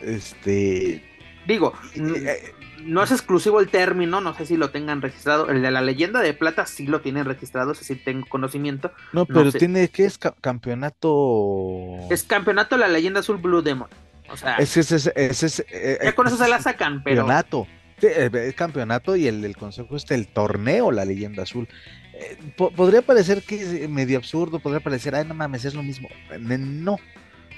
este digo, eh, no es exclusivo el término, no sé si lo tengan registrado. El de la leyenda de plata sí lo tienen registrado, ese sí tengo conocimiento. No, pero tiene que es campeonato. Es campeonato la leyenda azul Blue Demon. O sea, es, es, es, eh, ya con eso se la sacan, pero. Campeonato. Eh, el campeonato y el, el consejo este, el torneo, la leyenda azul. podría parecer que es medio absurdo, podría parecer, ay, no mames, es lo mismo. No,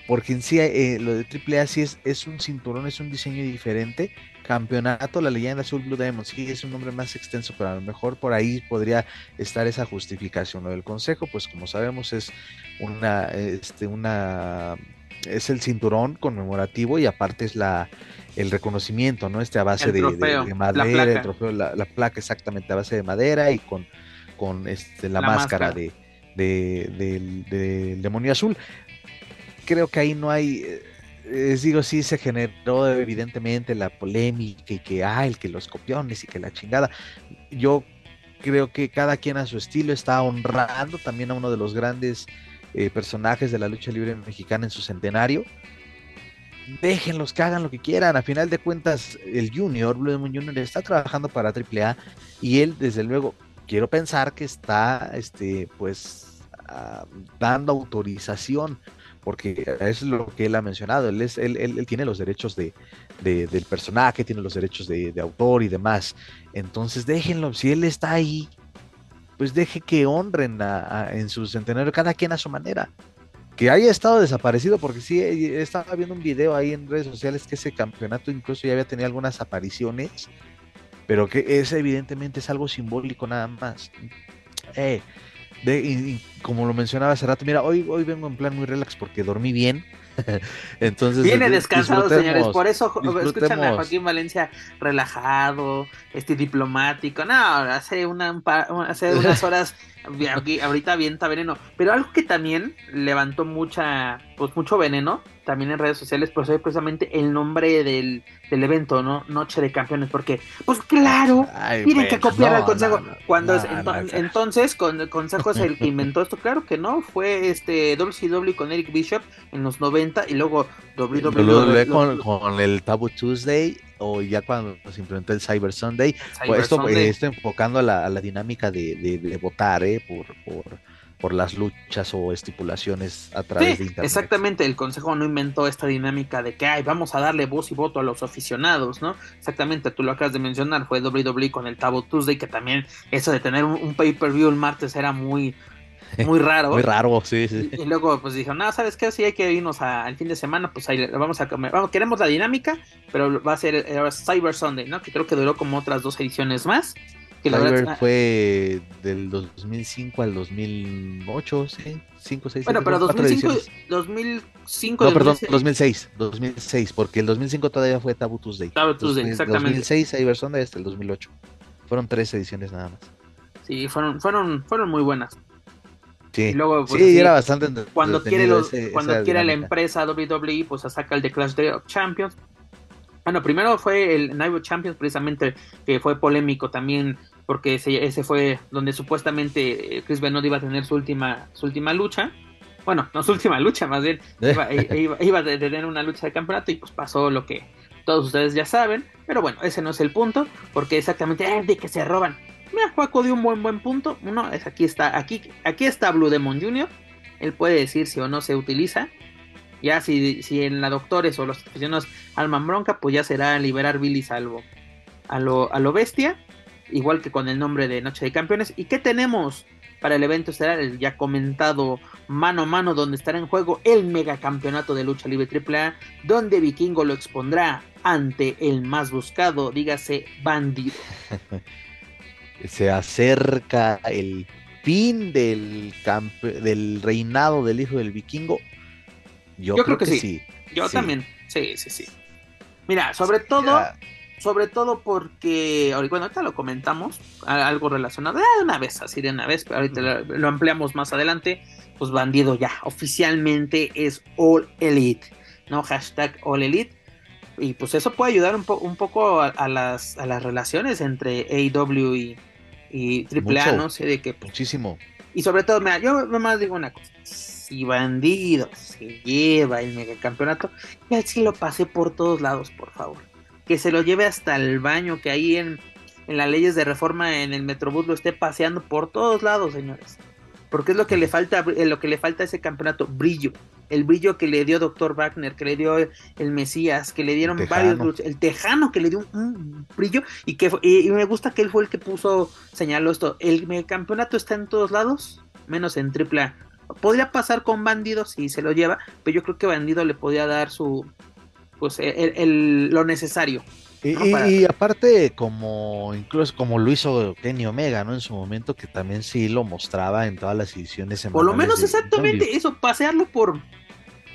porque en sí lo de AAA sí es, es un cinturón, es un diseño diferente campeonato, la leyenda azul Blue Demon, sí es un nombre más extenso, pero a lo mejor por ahí podría estar esa justificación. Lo del consejo, pues como sabemos, es una, este, una, es el cinturón conmemorativo y aparte es la el reconocimiento, ¿no? Este a base de, madera, el trofeo, la, placa exactamente a base de madera y con, con este, la, máscara, De, del demonio azul. Creo que ahí no hay eh, digo, sí se generó evidentemente la polémica y que, ah, el que los copiones y que la chingada. Yo creo que cada quien a su estilo está honrando también a uno de los grandes eh, personajes de la lucha libre mexicana en su centenario. Déjenlos que hagan lo que quieran. A final de cuentas, el Junior, Blue Demon Junior, está trabajando para AAA y él, desde luego, quiero pensar que está, este, pues, ah, dando autorización porque es lo que él ha mencionado, él, es, él, él, tiene los derechos de, del personaje, tiene los derechos de, autor y demás. Entonces déjenlo, si él está ahí, pues deje que honren en su centenario, cada quien a su manera. Que haya estado desaparecido, porque sí, eh, estaba viendo un video ahí en redes sociales que ese campeonato incluso ya había tenido algunas apariciones, pero que ese evidentemente es algo simbólico nada más. Eh, y, como lo mencionaba hace rato, mira, hoy, hoy vengo en plan muy relax porque dormí bien. Entonces, Viene descansado, señores. Por eso escuchan a Joaquín Valencia relajado, este diplomático. No, hace, una, hace unas horas, ahorita avienta veneno. Pero algo que también levantó mucha, pues mucho veneno también en redes sociales, pues es precisamente el nombre del, del evento, ¿no? Noche de Campeones, porque, pues claro, tienen que copiar al consejo. Cuando entonces, con el consejo es el que inventó esto, claro que no, fue este WCW con Eric Bishop en los 90 y luego WWE con, con el Taboo Tuesday o ya cuando se implementó el Cyber Sunday, pues esto, esto enfocando a la, a la dinámica de, de, de votar, ¿eh? Por, por por las luchas o estipulaciones a través de internet. Exactamente, el consejo no inventó esta dinámica de que ay, vamos a darle voz y voto a los aficionados, ¿no? Exactamente, tú lo acabas de mencionar, fue WWE con el Tabo Tuesday, que también eso de tener un, pay-per-view el martes era muy muy raro. muy raro, sí, sí. Y, luego pues dijo, no, ¿sabes qué? Si hay que irnos al fin de semana, pues ahí vamos a comer. Vamos, queremos la dinámica, pero va a ser Cyber Sunday, ¿no? Que creo que duró como otras dos ediciones más. Que fue del 2005 al 2008, ¿sí? 5, 6, Bueno, pero 2005, 2005 No, perdón, 2006, 2006, porque el 2005 todavía fue Taboo Tuesday. Taboo Tuesday, exactamente. 2006 Cyber Sunday hasta el 2008. Fueron tres ediciones nada más. Sí, fueron, fueron, fueron muy buenas. Sí, luego, pues, sí, era bastante Cuando quiere, los, cuando quiere la empresa WWE, pues saca el de Clash of Champions. Bueno, primero fue el Night Champions, precisamente, que fue polémico también porque ese, ese fue donde supuestamente eh, Chris Benoit iba a tener su última, su última lucha. Bueno, no su última lucha, más bien iba, iba, a tener una lucha de campeonato y pues pasó lo que todos ustedes ya saben. Pero bueno, ese no es el punto, porque exactamente es eh, de que se roban. Mira, Juaco dio un buen buen punto. Uno es aquí está, aquí, aquí está Blue Demon Jr. Él puede decir si o no se utiliza. Ya si, si en la doctores o los aficionados alman bronca, pues ya será liberar Billy Salvo a lo, a lo bestia igual que con el nombre de Noche de Campeones. ¿Y qué tenemos para el evento estelar? El ya comentado mano a mano, donde estará en juego el megacampeonato de lucha libre AAA, donde Vikingo lo expondrá ante el más buscado, dígase bandido. Se acerca el fin del, del reinado del hijo del vikingo. Yo, creo, que, sí. Yo también. Sí, sí, sí. Mira, sobre todo, sobre todo porque, bueno, ahorita lo comentamos, algo relacionado, de una vez, así de una vez, pero ahorita lo, lo, ampliamos más adelante, pues Bandido ya oficialmente es All Elite. ¿no? Hashtag All Elite. Y pues eso puede ayudar un, un poco a, las, a las relaciones entre AEW y, y AAA, no sé de qué. Pues, muchísimo. Y sobre todo, mira, yo nomás digo una cosa. Si Bandido se lleva el megacampeonato, ya sí lo pasé por todos lados, por favor. Que se lo lleve hasta el baño, que ahí en, en las leyes de reforma en el Metrobús lo esté paseando por todos lados, señores. Porque es lo que le falta, eh, lo que le falta a ese campeonato, brillo. El brillo que le dio Dr. Wagner, que le dio el Mesías, que le dieron varios, el Tejano que le dio un, brillo y que y, me gusta que él fue el que puso, señaló esto, el, campeonato está en todos lados, menos en AAA. Podría pasar con Bandido si se lo lleva, pero yo creo que Bandido le podía dar su, pues, el, lo necesario y, aparte, como incluso como lo hizo Kenny Omega, ¿no? En su momento, que también sí lo mostraba en todas las ediciones. Por lo menos exactamente eso, pasearlo por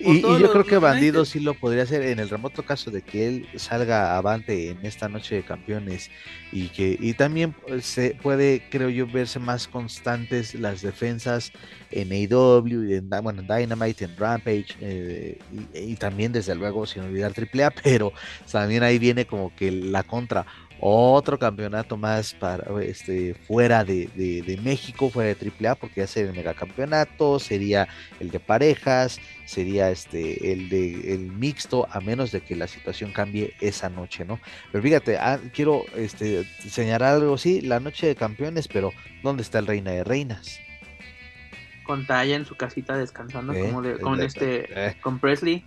y, yo creo que Bandido sí lo podría hacer en el remoto caso de que él salga avante en esta noche de campeones y que y también se puede, creo yo, verse más constantes las defensas en AEW, en, bueno, en Dynamite, en Rampage eh, y, también desde luego sin olvidar AAA, pero también ahí viene como que la contra otro campeonato más para este fuera de, de, México, fuera de AAA, porque ya sería el megacampeonato, sería el de parejas, sería este el de el mixto, a menos de que la situación cambie esa noche, ¿no? Pero fíjate, ah, quiero este señalar algo sí, la noche de campeones, pero ¿dónde está el Reina de Reinas? Con Talla en su casita descansando, eh, como con este, eh. con Presley.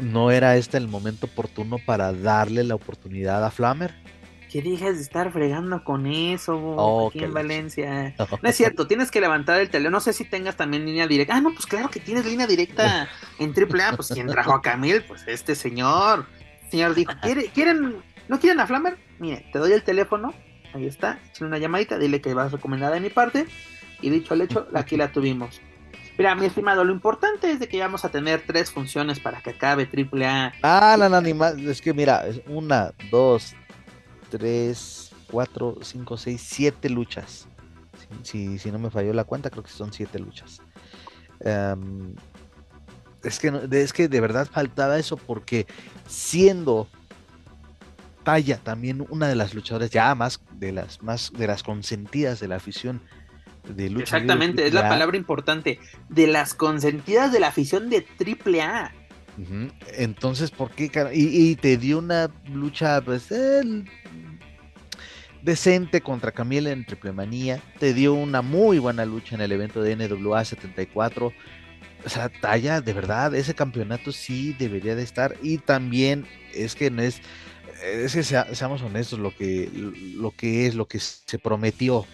¿No era este el momento oportuno para darle la oportunidad a Flammer? Que dejes de estar fregando con eso oh, aquí en Valencia. No es cierto, tienes que levantar el teléfono. No sé si tengas también línea directa. Ah, no, pues claro que tienes línea directa en AAA. Pues quien trajo a Camil, pues este señor. señor dijo, ¿quieren, ¿no quieren a Flammer? Mire, te doy el teléfono. Ahí está, échale una llamadita, dile que vas recomendada de mi parte. Y dicho al hecho, aquí la tuvimos. Mira, mi estimado, lo importante es de que vamos a tener tres funciones para que acabe AAA. Ah, no, no, ni más. Es que mira, es una, dos, tres, cuatro, cinco, seis, siete luchas. Si, si, no me falló la cuenta, creo que son siete luchas. Em, es, que, es que de verdad faltaba eso porque siendo Talla también una de las luchadoras ya más de las más de las consentidas de la afición Exactamente, es la palabra importante. De las consentidas de la afición de AAA. Entonces, ¿por qué? Y, te dio una lucha, pues, decente contra Camila en Triple Manía. Te dio una muy buena lucha en el evento de NWA 74. O sea, talla, de verdad, ese campeonato sí debería de estar. Y también es que no es, es que seamos honestos, lo que, lo que es, lo que se prometió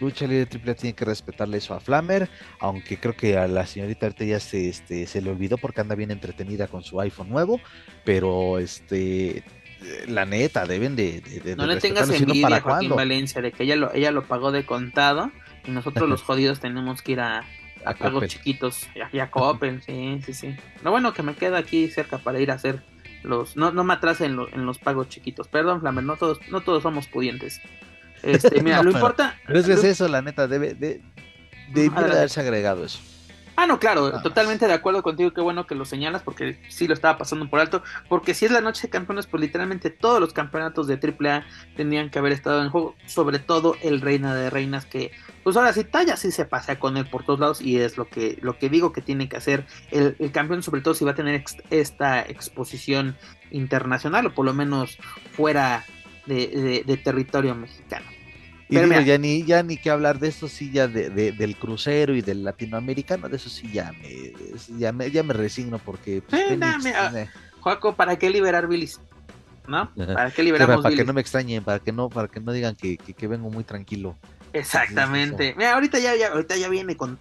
lucha libre AAA tiene que respetarle eso a Flammer, aunque creo que a la señorita ahorita ya se, este, se le olvidó porque anda bien entretenida con su iPhone nuevo, pero este la neta, deben de, no le tengas envidia a Joaquín Valencia de que ella lo, ella lo pagó de contado y nosotros los jodidos tenemos que ir a, a, pagos chiquitos y a, Coppel, sí, sí, sí. Lo bueno que me queda aquí cerca para ir a hacer los, no, no me atrase en, en los pagos chiquitos. Perdón, Flammer, no todos, no todos somos pudientes. Este, mira, lo importa. Pero es que es eso, la neta, debe, de, debe haberse agregado eso. Ah, no, claro, totalmente de acuerdo contigo, qué bueno que lo señalas, porque sí lo estaba pasando por alto, porque si es la noche de campeones, pues literalmente todos los campeonatos de AAA tenían que haber estado en juego, sobre todo el Reina de Reinas, que pues ahora sí talla, sí se pasea con él por todos lados, y es lo que, lo que digo que tiene que hacer el, campeón, sobre todo si va a tener esta exposición internacional, o por lo menos fuera de, territorio mexicano. Y ya ni ya ni que hablar de eso sí ya de, del crucero y del latinoamericano, de eso sí ya me ya me, ya me resigno porque pues, eh, eh. Joaco, ¿para qué liberar bilis? ¿No? ¿Para qué liberamos Para que no me extrañen, para que no para que no digan que, que vengo muy tranquilo. Exactamente. Mira, ahorita ya, ya, ahorita ya viene con,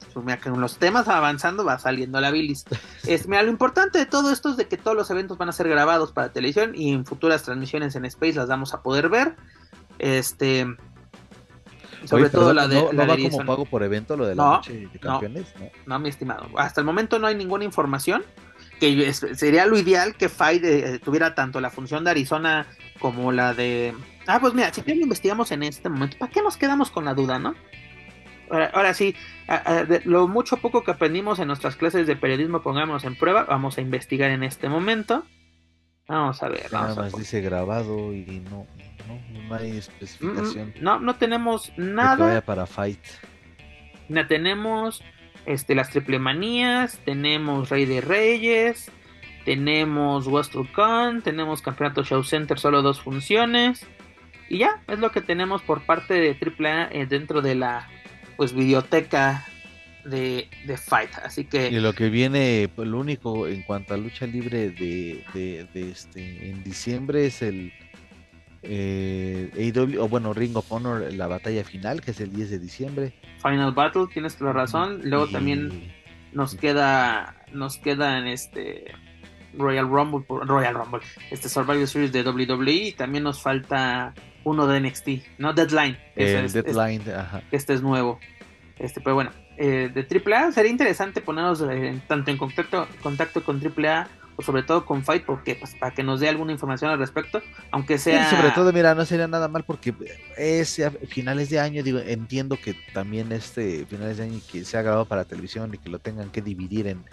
los temas avanzando, va saliendo la bilis. Es, mira, lo importante de todo esto es de que todos los eventos van a ser grabados para televisión y en futuras transmisiones en Space las vamos a poder ver. Este. Sobre todo la de. ¿No, la va como pago por evento lo de la noche de campeones? No, no, mi estimado. Hasta el momento no hay ninguna información. Que sería lo ideal que FAI eh, tuviera tanto la función de Arizona como la de. Ah, pues mira, si bien investigamos en este momento, ¿para qué nos quedamos con la duda, no? ahora, sí, lo mucho poco que aprendimos en nuestras clases de periodismo, pongamos en prueba, vamos a investigar en este momento. Vamos a ver. Nada más dice grabado y no, no, hay especificación. no, no tenemos nada. para Fight. No tenemos este, las triple manías, tenemos Rey de Reyes, tenemos WrestleCon, tenemos Campeonato Show Center, solo dos funciones. Y ya, es lo que tenemos por parte de AAA eh, dentro de la pues biblioteca de, de, Fight. Así que. Y lo que viene, pues, lo único en cuanto a lucha libre de, de, este en diciembre es el eh, o bueno, Ring of Honor, la batalla final, que es el 10 de diciembre. Final Battle, tienes toda la razón. Luego también nos queda, nos queda en este Royal Rumble, Royal Rumble, este Survivor Series de WWE y también nos falta uno de NXT, ¿no? Deadline. El Deadline, ajá. Este es nuevo. Este, pero bueno, eh, de AAA sería interesante ponernos eh, tanto en contacto, contacto con AAA o sobre todo con Fight, porque pues, para que nos dé alguna información al respecto, aunque sea... sobre todo, mira, no sería nada mal porque es a finales de año, digo, entiendo que también este finales de año que se ha grabado para televisión y que lo tengan que dividir en,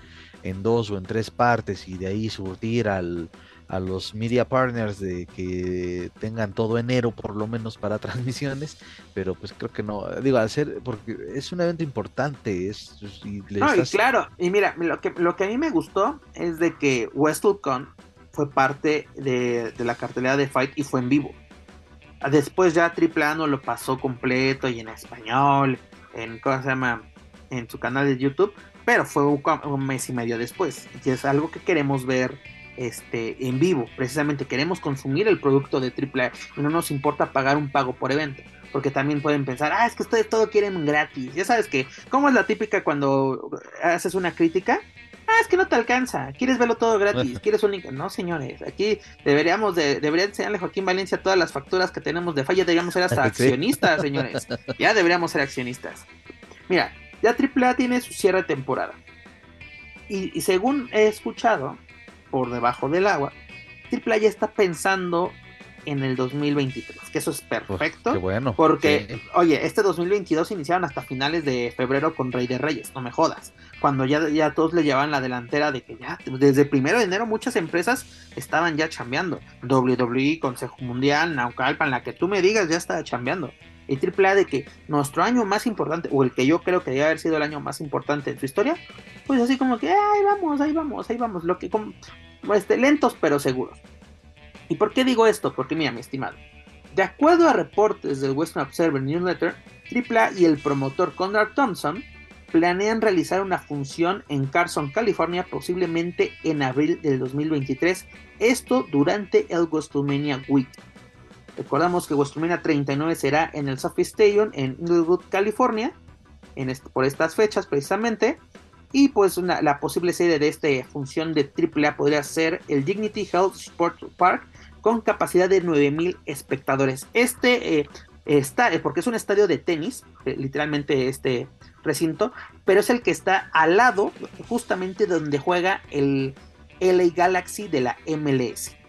en dos o en tres partes y de ahí surtir al, a los media partners de que tengan todo enero por lo menos para transmisiones, pero pues creo que no, digo, hacer, porque es un evento importante, es... Y claro, y mira, lo que, lo que a mí me gustó es de que WrestleCon fue parte de, la cartelera de Fight y fue en vivo. Después ya AAA no lo pasó completo y en español, en, ¿cómo se llama? En su canal de YouTube, pero fue un, un mes y medio después. Y es algo que queremos ver este, en vivo. Precisamente queremos consumir el producto de AAA y no nos importa pagar un pago por evento. Porque también pueden pensar, ah, es que ustedes todo quieren gratis. Ya sabes que, ¿cómo es la típica cuando haces una crítica? Ah, es que no te alcanza. Quieres verlo todo gratis. Quieres un No, señores. Aquí deberíamos de, debería enseñarle a Joaquín Valencia todas las facturas que tenemos de falla. Deberíamos ser hasta accionistas, señores. Ya deberíamos ser accionistas. Mira, ya AAA tiene su cierre de temporada. y según he escuchado, por debajo del agua, Triple ya está pensando en el 2023, que eso es perfecto. qué bueno. Porque, oye, este 2022 iniciaron hasta finales de febrero con Rey de Reyes, no me jodas. Cuando ya, ya todos le llevaban la delantera de que ya, desde primero de enero muchas empresas estaban ya chambeando. WWE, Consejo Mundial, Naucalpan, la que tú me digas, ya estaba chambeando. Y AAA de que nuestro año más importante, o el que yo creo que debe haber sido el año más importante en su historia, pues así como que, ahí vamos, ahí vamos, ahí vamos, lo que como, este, lentos pero seguros. ¿Y por qué digo esto? Porque mira, mi estimado, de acuerdo a reportes del Western Observer Newsletter, AAA y el promotor Conrad Thompson planean realizar una función en Carson, California, posiblemente en abril del 2023, esto durante el WrestleMania Week. Recordamos que WrestleMania 39 será en el Sophie Stadium en Inglewood, California, por estas fechas precisamente. Y pues la posible sede de esta función de AAA podría ser el Dignity Health Sports Park con capacidad de 9000 espectadores. Este eh, está, eh, porque es un estadio de tenis, eh, literalmente este recinto, pero es el que está al lado, justamente donde juega el LA Galaxy de la MLS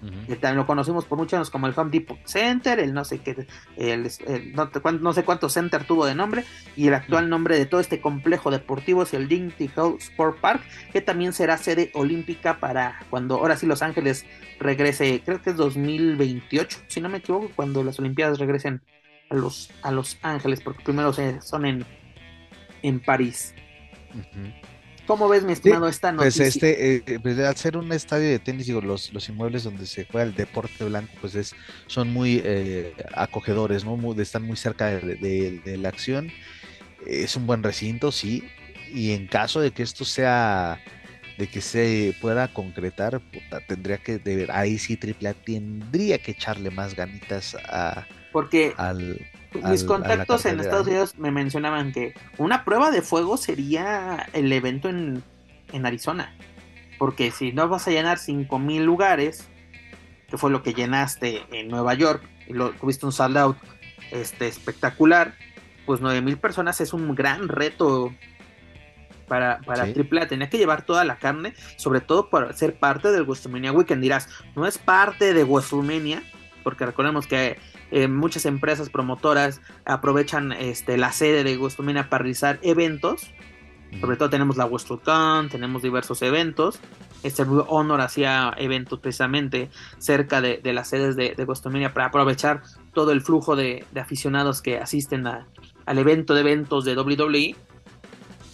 también lo conocimos por muchos años como el Home Depot Center, el no sé qué, el, no, sé cuánto center tuvo de nombre, y el actual nombre de todo este complejo deportivo es el Dignity Health Sport Park, que también será sede olímpica para cuando ahora sí Los Ángeles regrese, creo que es 2028, si no me equivoco, cuando las Olimpiadas regresen a Los, a los Ángeles, porque primero son en, en París. ¿Cómo ves, mi estimado, esta pues, noticia? Pues este, eh, pues al ser un estadio de tenis, digo, los, los inmuebles donde se juega el deporte blanco, pues es, son muy eh, acogedores, ¿no? están muy cerca de, la acción. Es un buen recinto, sí. Y en caso de que esto sea, de que se pueda concretar, tendría que, de, ahí sí AAA tendría que echarle más ganitas a, Porque al mis contactos en Estados Unidos me mencionaban que una prueba de fuego sería el evento en, Arizona. Porque si no vas a llenar 5000 lugares, que fue lo que llenaste en Nueva York, y lo tuviste un sold out este, espectacular, pues 9000 personas es un gran reto para, para AAA. Tenía que llevar toda la carne, sobre todo para ser parte del WrestleMania Weekend. Dirás, no es parte de WrestleMania, porque recordemos que eh, muchas empresas promotoras aprovechan este, la sede de Gustumina para realizar eventos. Sobre todo tenemos la WrestleCon, tenemos diversos eventos. Este Honor hacía eventos precisamente cerca de, las sedes de, de para aprovechar todo el flujo de, aficionados que asisten al evento de eventos de WWE.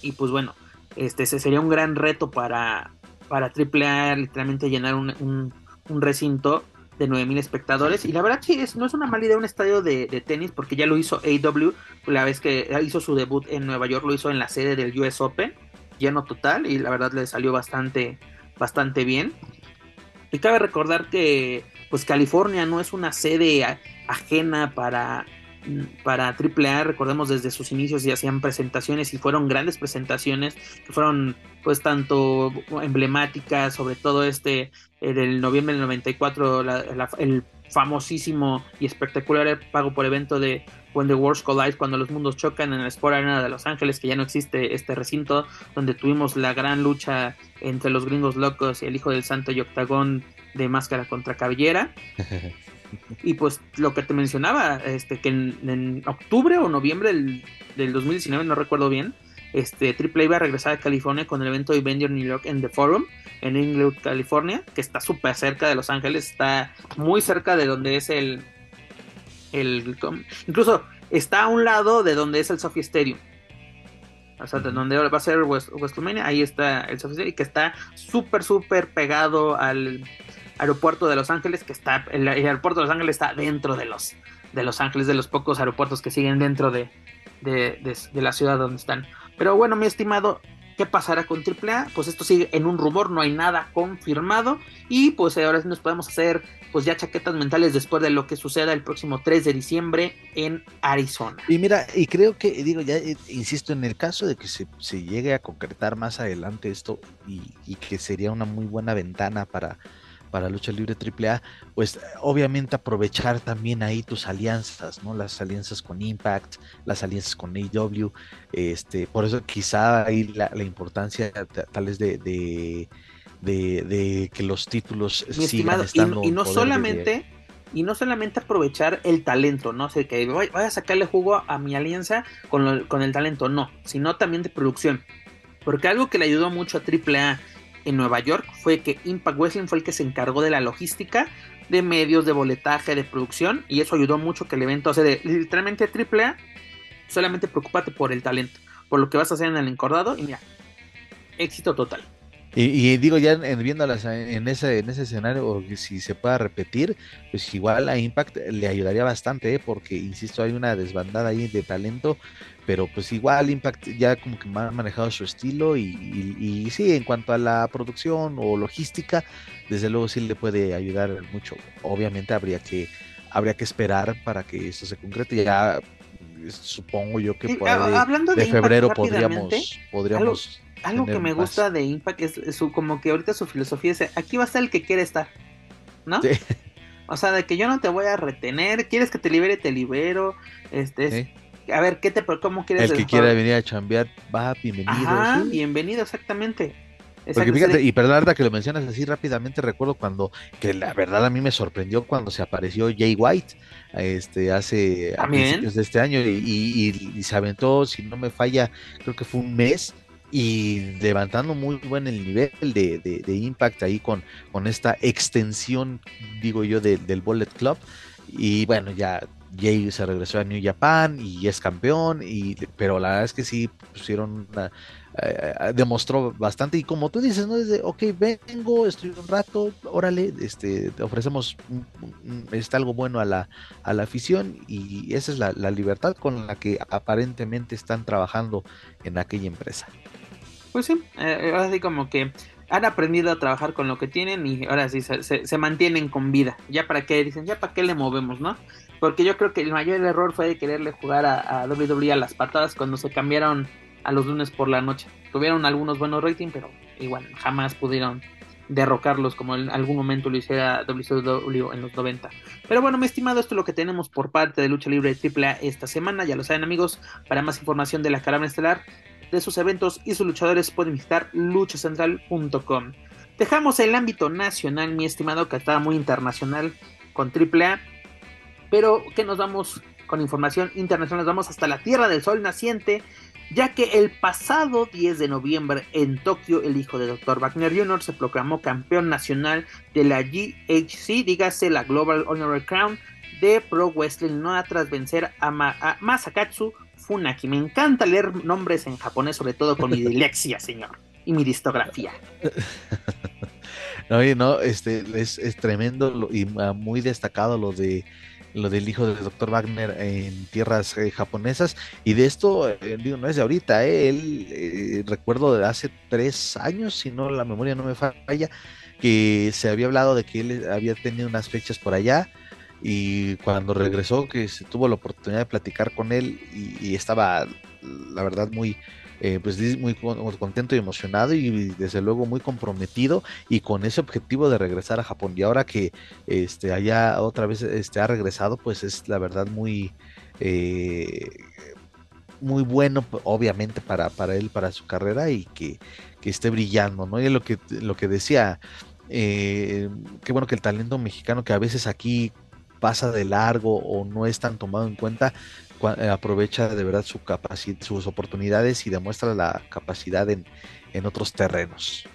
Y pues bueno, este sería un gran reto para, para AAA literalmente llenar un, recinto de 9000 espectadores. Y la verdad que es, no es una mala idea un estadio de, tenis porque ya lo hizo AW la vez que hizo su debut en Nueva York lo hizo en la sede del US Open lleno total y la verdad le salió bastante bastante bien. Y cabe recordar que pues California no es una sede ajena para para AAA, recordemos desde sus inicios y hacían presentaciones y fueron grandes presentaciones que fueron pues tanto emblemáticas, sobre todo este eh, del noviembre del 94, el famosísimo y espectacular pago por evento de When the Worlds Collide, cuando los mundos chocan en el Sport Arena de Los Ángeles, que ya no existe este recinto, donde tuvimos la gran lucha entre los gringos locos y el hijo del santo y octagón de máscara contra cabellera. Y pues lo que te mencionaba, este, que en, octubre o noviembre del, 2019, no recuerdo bien, este, AAA iba a regresar a California con el evento de Avenger New York en The Forum, en Inglewood, California, que está súper cerca de Los Ángeles, está muy cerca de donde es el, el... Incluso está a un lado de donde es el Sophie Stadium. O sea, de donde va a ser West, WrestleMania, ahí está el Sophie Stadium, que está súper, súper pegado al aeropuerto de Los Ángeles, que está, el, aeropuerto de Los Ángeles está dentro de los, de Los Ángeles, de los pocos aeropuertos que siguen dentro de, de, la ciudad donde están. Pero bueno, mi estimado, ¿qué pasará con AAA? Pues esto sigue en un rumor, no hay nada confirmado. Y pues ahora sí nos podemos hacer pues ya chaquetas mentales después de lo que suceda el próximo 3 de diciembre en Arizona. Y mira, y creo que, digo, ya eh, insisto, en el caso de que se, llegue a concretar más adelante esto y, y que sería una muy buena ventana para para lucha libre AAA, pues obviamente aprovechar también ahí tus alianzas, ¿no? Las alianzas con Impact, las alianzas con AEW, este, por eso quizá ahí la, importancia tal vez de, de, que los títulos sigan estando y, no solamente y no solamente aprovechar el talento, no sé, que voy, a sacarle jugo a mi alianza con, con el talento, no, sino también de producción. Porque algo que le ayudó mucho a AAA en Nueva York fue que Impact Wrestling fue el que se encargó de la logística de medios, de boletaje, de producción y eso ayudó mucho que el evento, o sea, de, literalmente AAA, solamente preocúpate por el talento, por lo que vas a hacer en el encordado y mira, éxito total. Y, digo, ya en, viéndolas en ese, en ese escenario, o si se pueda repetir, pues igual a Impact le ayudaría bastante, ¿eh? porque, insisto, hay una desbandada ahí de talento, pero pues igual Impact ya como que ha manejado su estilo y, y, sí, en cuanto a la producción o logística, desde luego sí le puede ayudar mucho. Obviamente habría que, habría que esperar para que esto se concrete. Ya supongo yo que hablando de, febrero podríamos, podríamos algo que me gusta de Impact es, su, como que ahorita su filosofía es, aquí va a estar el que quiere estar, ¿no? Sí. O sea, de que yo no te voy a retener, quieres que te libere, te libero, este, a ver, ¿qué te, cómo quieres? El que quiera venir a chambear, va, bienvenido. Ajá, bienvenido, exactamente. Porque fíjate, y perdón, que lo mencionas así rápidamente, recuerdo cuando, que la verdad a mí me sorprendió cuando se apareció Jay White, este, hace a principios de este año, y, y, se aventó, si no me falla, creo que fue un mes, y levantando muy buen el nivel de, de, impact ahí con, con esta extensión, digo yo, del Bullet Club. Y bueno, ya Jay se regresó a New Japan y es campeón, y, pero la verdad es que sí pusieron una, eh, demostró bastante y como tú dices, ¿no? Desde, ok, vengo, estoy un rato, órale, este, ofrecemos está algo bueno a la, a la afición y esa es la libertad con la que aparentemente están trabajando en aquella empresa. Pues sí, eh, ahora sí como que han aprendido a trabajar con lo que tienen y ahora sí se, mantienen con vida. Ya para qué, dicen, ya para qué le movemos, ¿no? Porque yo creo que el mayor error fue de quererle jugar a, a WWE a las patadas cuando se cambiaron a los lunes por la noche. Tuvieron algunos buenos ratings, pero igual jamás pudieron derrocarlos como en algún momento lo hiciera WCW en los 90. Pero bueno, mi estimado, esto es lo que tenemos por parte de Lucha Libre AAA esta semana. Ya lo saben, amigos. Para más información de la caravana estelar, de sus eventos y sus luchadores pueden visitar luchacentral.com. Dejamos el ámbito nacional, mi estimado, que estaba muy internacional con AAA. Pero que nos vamos con información internacional, nos vamos hasta la Tierra del Sol naciente, ya que el pasado 10 de noviembre en Tokio el hijo de Dr. Wagner Jr. se proclamó campeón nacional de la GHC, dígase la Global Honorary Crown de Pro Wrestling no tras vencer a, Masakatsu Funaki. Me encanta leer nombres en japonés, sobre todo con mi dilexia, señor, y mi distografía. Oye, no, este es, tremendo y ah, muy destacado lo de lo del hijo del doctor Wagner en tierras eh, japonesas. Y de esto, eh, digo, no es de ahorita, eh, él recuerdo de hace tres años, si no la memoria no me falla, que se había hablado de que él había tenido unas fechas por allá. Y cuando regresó, que se tuvo la oportunidad de platicar con él y estaba, la verdad, muy, eh, pues muy contento y emocionado y desde luego muy comprometido y con ese objetivo de regresar a Japón. Y ahora que este, allá otra vez este, ha regresado, pues es la verdad muy... Eh, muy bueno, obviamente, para, para él, para su carrera y que, esté brillando, ¿no? Y lo que, lo que decía, eh, qué bueno que el talento mexicano que a veces aquí pasa de largo o no es tan tomado en cuenta, eh, aprovecha de verdad su sus oportunidades y demuestra la capacidad en, otros terrenos.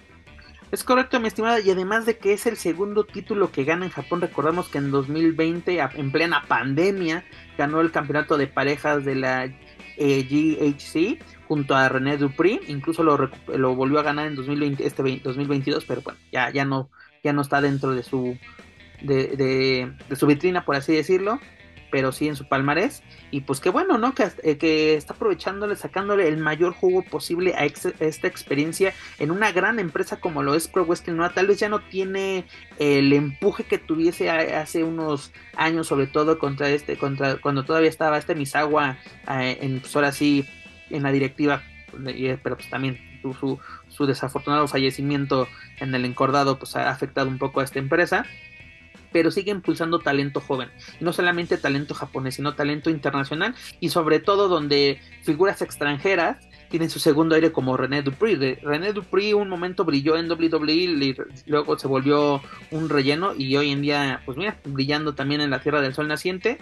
Es correcto, mi estimada, y además de que es el segundo título que gana en Japón, recordamos que en 2020, en plena pandemia, ganó el campeonato de parejas de la eh, GHC junto a René Dupri, incluso lo, lo, volvió a ganar en 2020, este 2022, pero bueno, ya, ya, no, ya no está dentro de su, de, de su vitrina, por así decirlo pero sí en su palmarés. Y pues qué bueno, ¿no? Que, eh, que está aprovechándole, sacándole el mayor jugo posible a, esta experiencia en una gran empresa como lo es Pro Wrestling. Tal vez ya no tiene el empuje que tuviese hace unos años, sobre todo contra este, contra cuando todavía estaba este Misawa eh, en, pues ahora sí, en la directiva, pero pues también su, su desafortunado fallecimiento en el encordado pues ha afectado un poco a esta empresa pero sigue impulsando talento joven. no solamente talento japonés, sino talento internacional y sobre todo donde figuras extranjeras tienen su segundo aire como René Dupri. René Dupri un momento brilló en WWE, y luego se volvió un relleno y hoy en día, pues mira, brillando también en la Tierra del Sol Naciente.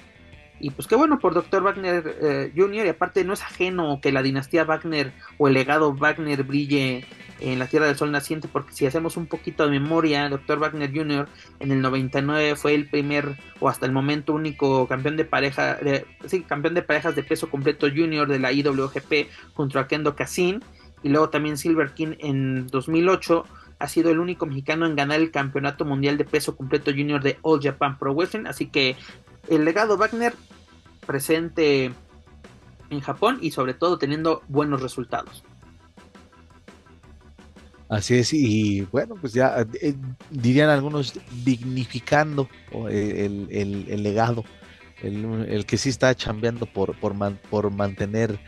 Y pues qué bueno por Dr. Wagner eh, Jr. Y aparte no es ajeno que la dinastía Wagner o el legado Wagner brille en la Tierra del Sol Naciente, porque si hacemos un poquito de memoria, Dr. Wagner Jr. en el 99 fue el primer o hasta el momento único campeón de pareja, de, sí, campeón de parejas de peso completo junior de la IWGP junto a Kendo Kassin y luego también Silver King en 2008 ha sido el único mexicano en ganar el campeonato mundial de peso completo junior de All Japan Pro Wrestling, así que el legado Wagner presente en Japón y sobre todo teniendo buenos resultados. Así es, y bueno, pues ya eh, dirían algunos dignificando el, el, legado, el, que sí está chambeando por, por, por mantener,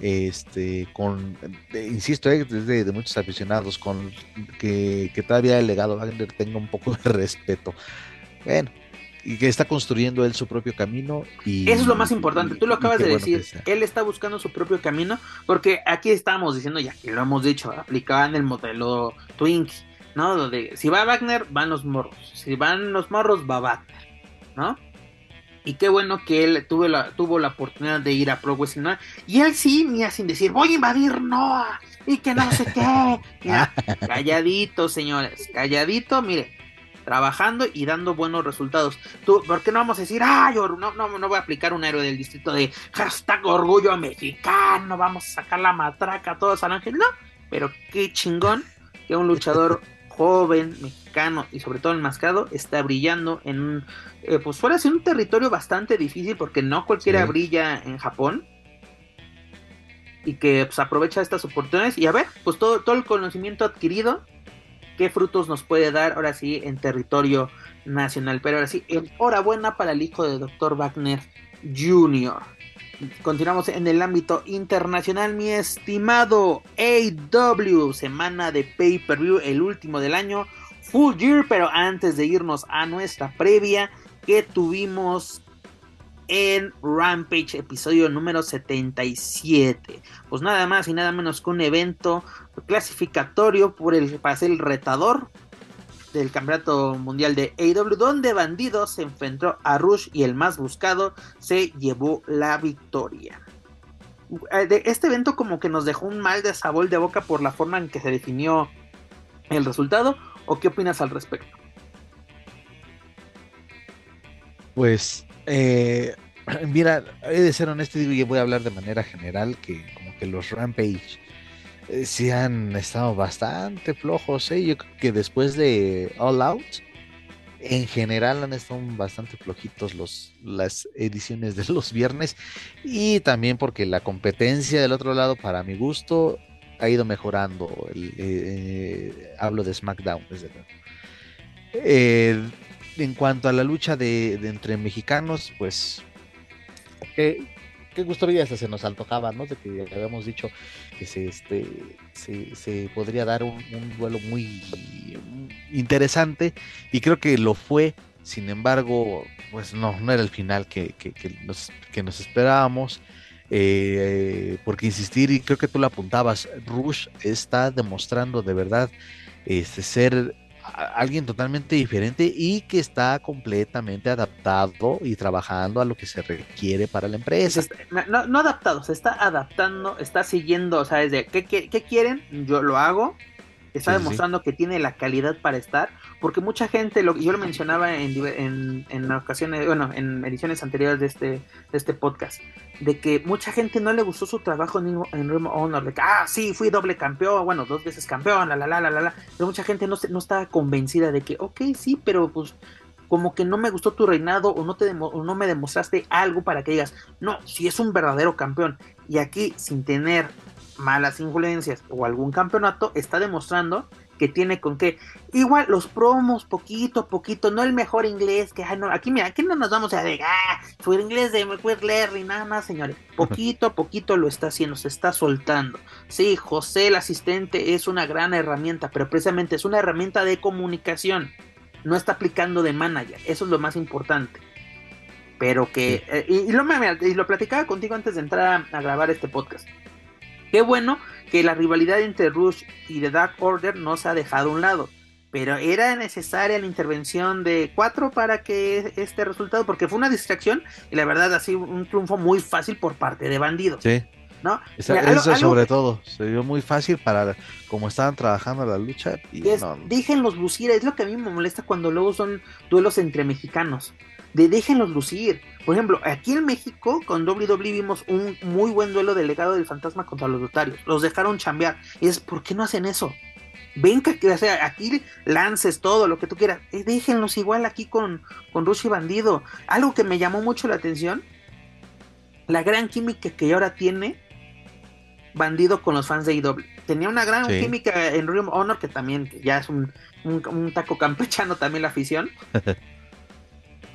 este, con, eh, insisto, eh, desde de muchos aficionados, con que, que todavía el legado Wagner tenga un poco de respeto. Bueno, y que está construyendo él su propio camino. Y, Eso es lo más importante, tú lo acabas de decir, él está buscando su propio camino, porque aquí estamos diciendo, ya que lo hemos dicho, en el modelo Twink, ¿no? Donde si va Wagner, van los morros, si van los morros, va Wagner, ¿no? Y qué bueno que él tuvo la, tuvo la oportunidad de ir a Pro Wrestling, Y él sí, mira, sin decir, voy a invadir Noah, y que no sé qué. calladito, señores, calladito, mire, trabajando y dando buenos resultados. Tú, ¿Por qué no vamos a decir, ah, yo no, no, no voy a aplicar un héroe del distrito de hashtag orgullo mexicano, vamos a sacar la matraca a todos al ángel? No, pero qué chingón que un luchador joven, mexicano y sobre todo enmascado está brillando en un, eh, pues fuera de un territorio bastante difícil porque no cualquiera brilla en Japón y que pues aprovecha estas oportunidades y a ver, pues todo, todo el conocimiento adquirido qué frutos nos puede dar ahora sí en territorio nacional. Pero ahora sí, enhorabuena para el hijo de Dr. Wagner Jr. Continuamos en el ámbito internacional, mi estimado AW, semana de pay-per-view, el último del año, full year, pero antes de irnos a nuestra previa, que tuvimos en Rampage, episodio número 77. Pues nada más y nada menos que un evento clasificatorio por el, para ser el retador del campeonato mundial de AEW, donde Bandido se enfrentó a Rush y el más buscado se llevó la victoria. Eh, este evento como que nos dejó un mal de sabor de boca por la forma en que se definió el resultado, ¿o qué opinas al respecto? Pues, eh, mira, he de ser honesto y voy a hablar de manera general que como que los Rampage eh, sí han estado bastante flojos. ¿eh? Yo creo que después de All Out, en general han estado bastante flojitos los, las ediciones de los viernes. Y también porque la competencia del otro lado, para mi gusto, ha ido mejorando. El, eh, hablo de SmackDown, desde luego. En cuanto a la lucha de, entre mexicanos, pues qué gusto vida se nos antojaba, ¿no? De que habíamos dicho que se, este, se, podría dar un, duelo muy interesante y creo que lo fue. Sin embargo, pues no, no era el final que, que, nos, que nos esperábamos. Eh, porque insistir, y creo que tú lo apuntabas, Rush está demostrando de verdad este, ser alguien totalmente diferente y que está completamente adaptado y trabajando a lo que se requiere para la empresa. No, no adaptado, se está adaptando, está siguiendo, o sea, es de, ¿qué, qué, quieren? Yo lo hago. Está demostrando que tiene la calidad para estar, porque mucha gente, lo, yo lo mencionaba en, en, ocasiones, bueno, en ediciones anteriores de este, de este podcast, de que mucha gente no le gustó su trabajo en, en Honor, de que, ah, sí, fui doble campeón, bueno, dos veces campeón, la, la, la, la, la, pero mucha gente no, no estaba convencida de que, ok, sí, pero pues como que no me gustó tu reinado o no, te no me demostraste algo para que digas, no, si es un verdadero campeón. Y aquí, sin tener malas influencias o algún campeonato, está demostrando que tiene con qué. Igual los promos, poquito a poquito, no el mejor inglés, que no, aquí mira, aquí no nos vamos a decir, ah, fue inglés de Larry, nada más, señores. Poquito a poquito lo está haciendo, se está soltando. Sí, José, el asistente, es una gran herramienta, pero precisamente es una herramienta de comunicación. No está aplicando de manager, eso es lo más importante. Pero que, eh, y, lo, y, lo, platicaba contigo antes de entrar a grabar este podcast. Qué bueno que la rivalidad entre Rush y The Dark Order no se ha dejado a un lado. Pero era necesaria la intervención de cuatro para que este resultado, porque fue una distracción y la verdad sido un triunfo muy fácil por parte de Bandido. Sí. ¿No? eso sobre todo, se dio muy fácil para como estaban trabajando la lucha. Y es, Déjenlos lucir, es lo que a mí me molesta cuando luego son duelos entre mexicanos de déjenlos lucir. Por ejemplo, aquí en México con WWE vimos un muy buen duelo del legado del fantasma contra los notarios. Los dejaron chambear. Y es, ¿por qué no hacen eso? Ven que, o sea, aquí lances todo lo que tú quieras. Eh, déjenlos igual aquí con, con Rush y Bandido. Algo que me llamó mucho la atención, la gran química que ahora tiene Bandido con los fans de IW. Tenía una gran química en Room Honor, que también ya es un, un taco campechano también la afición.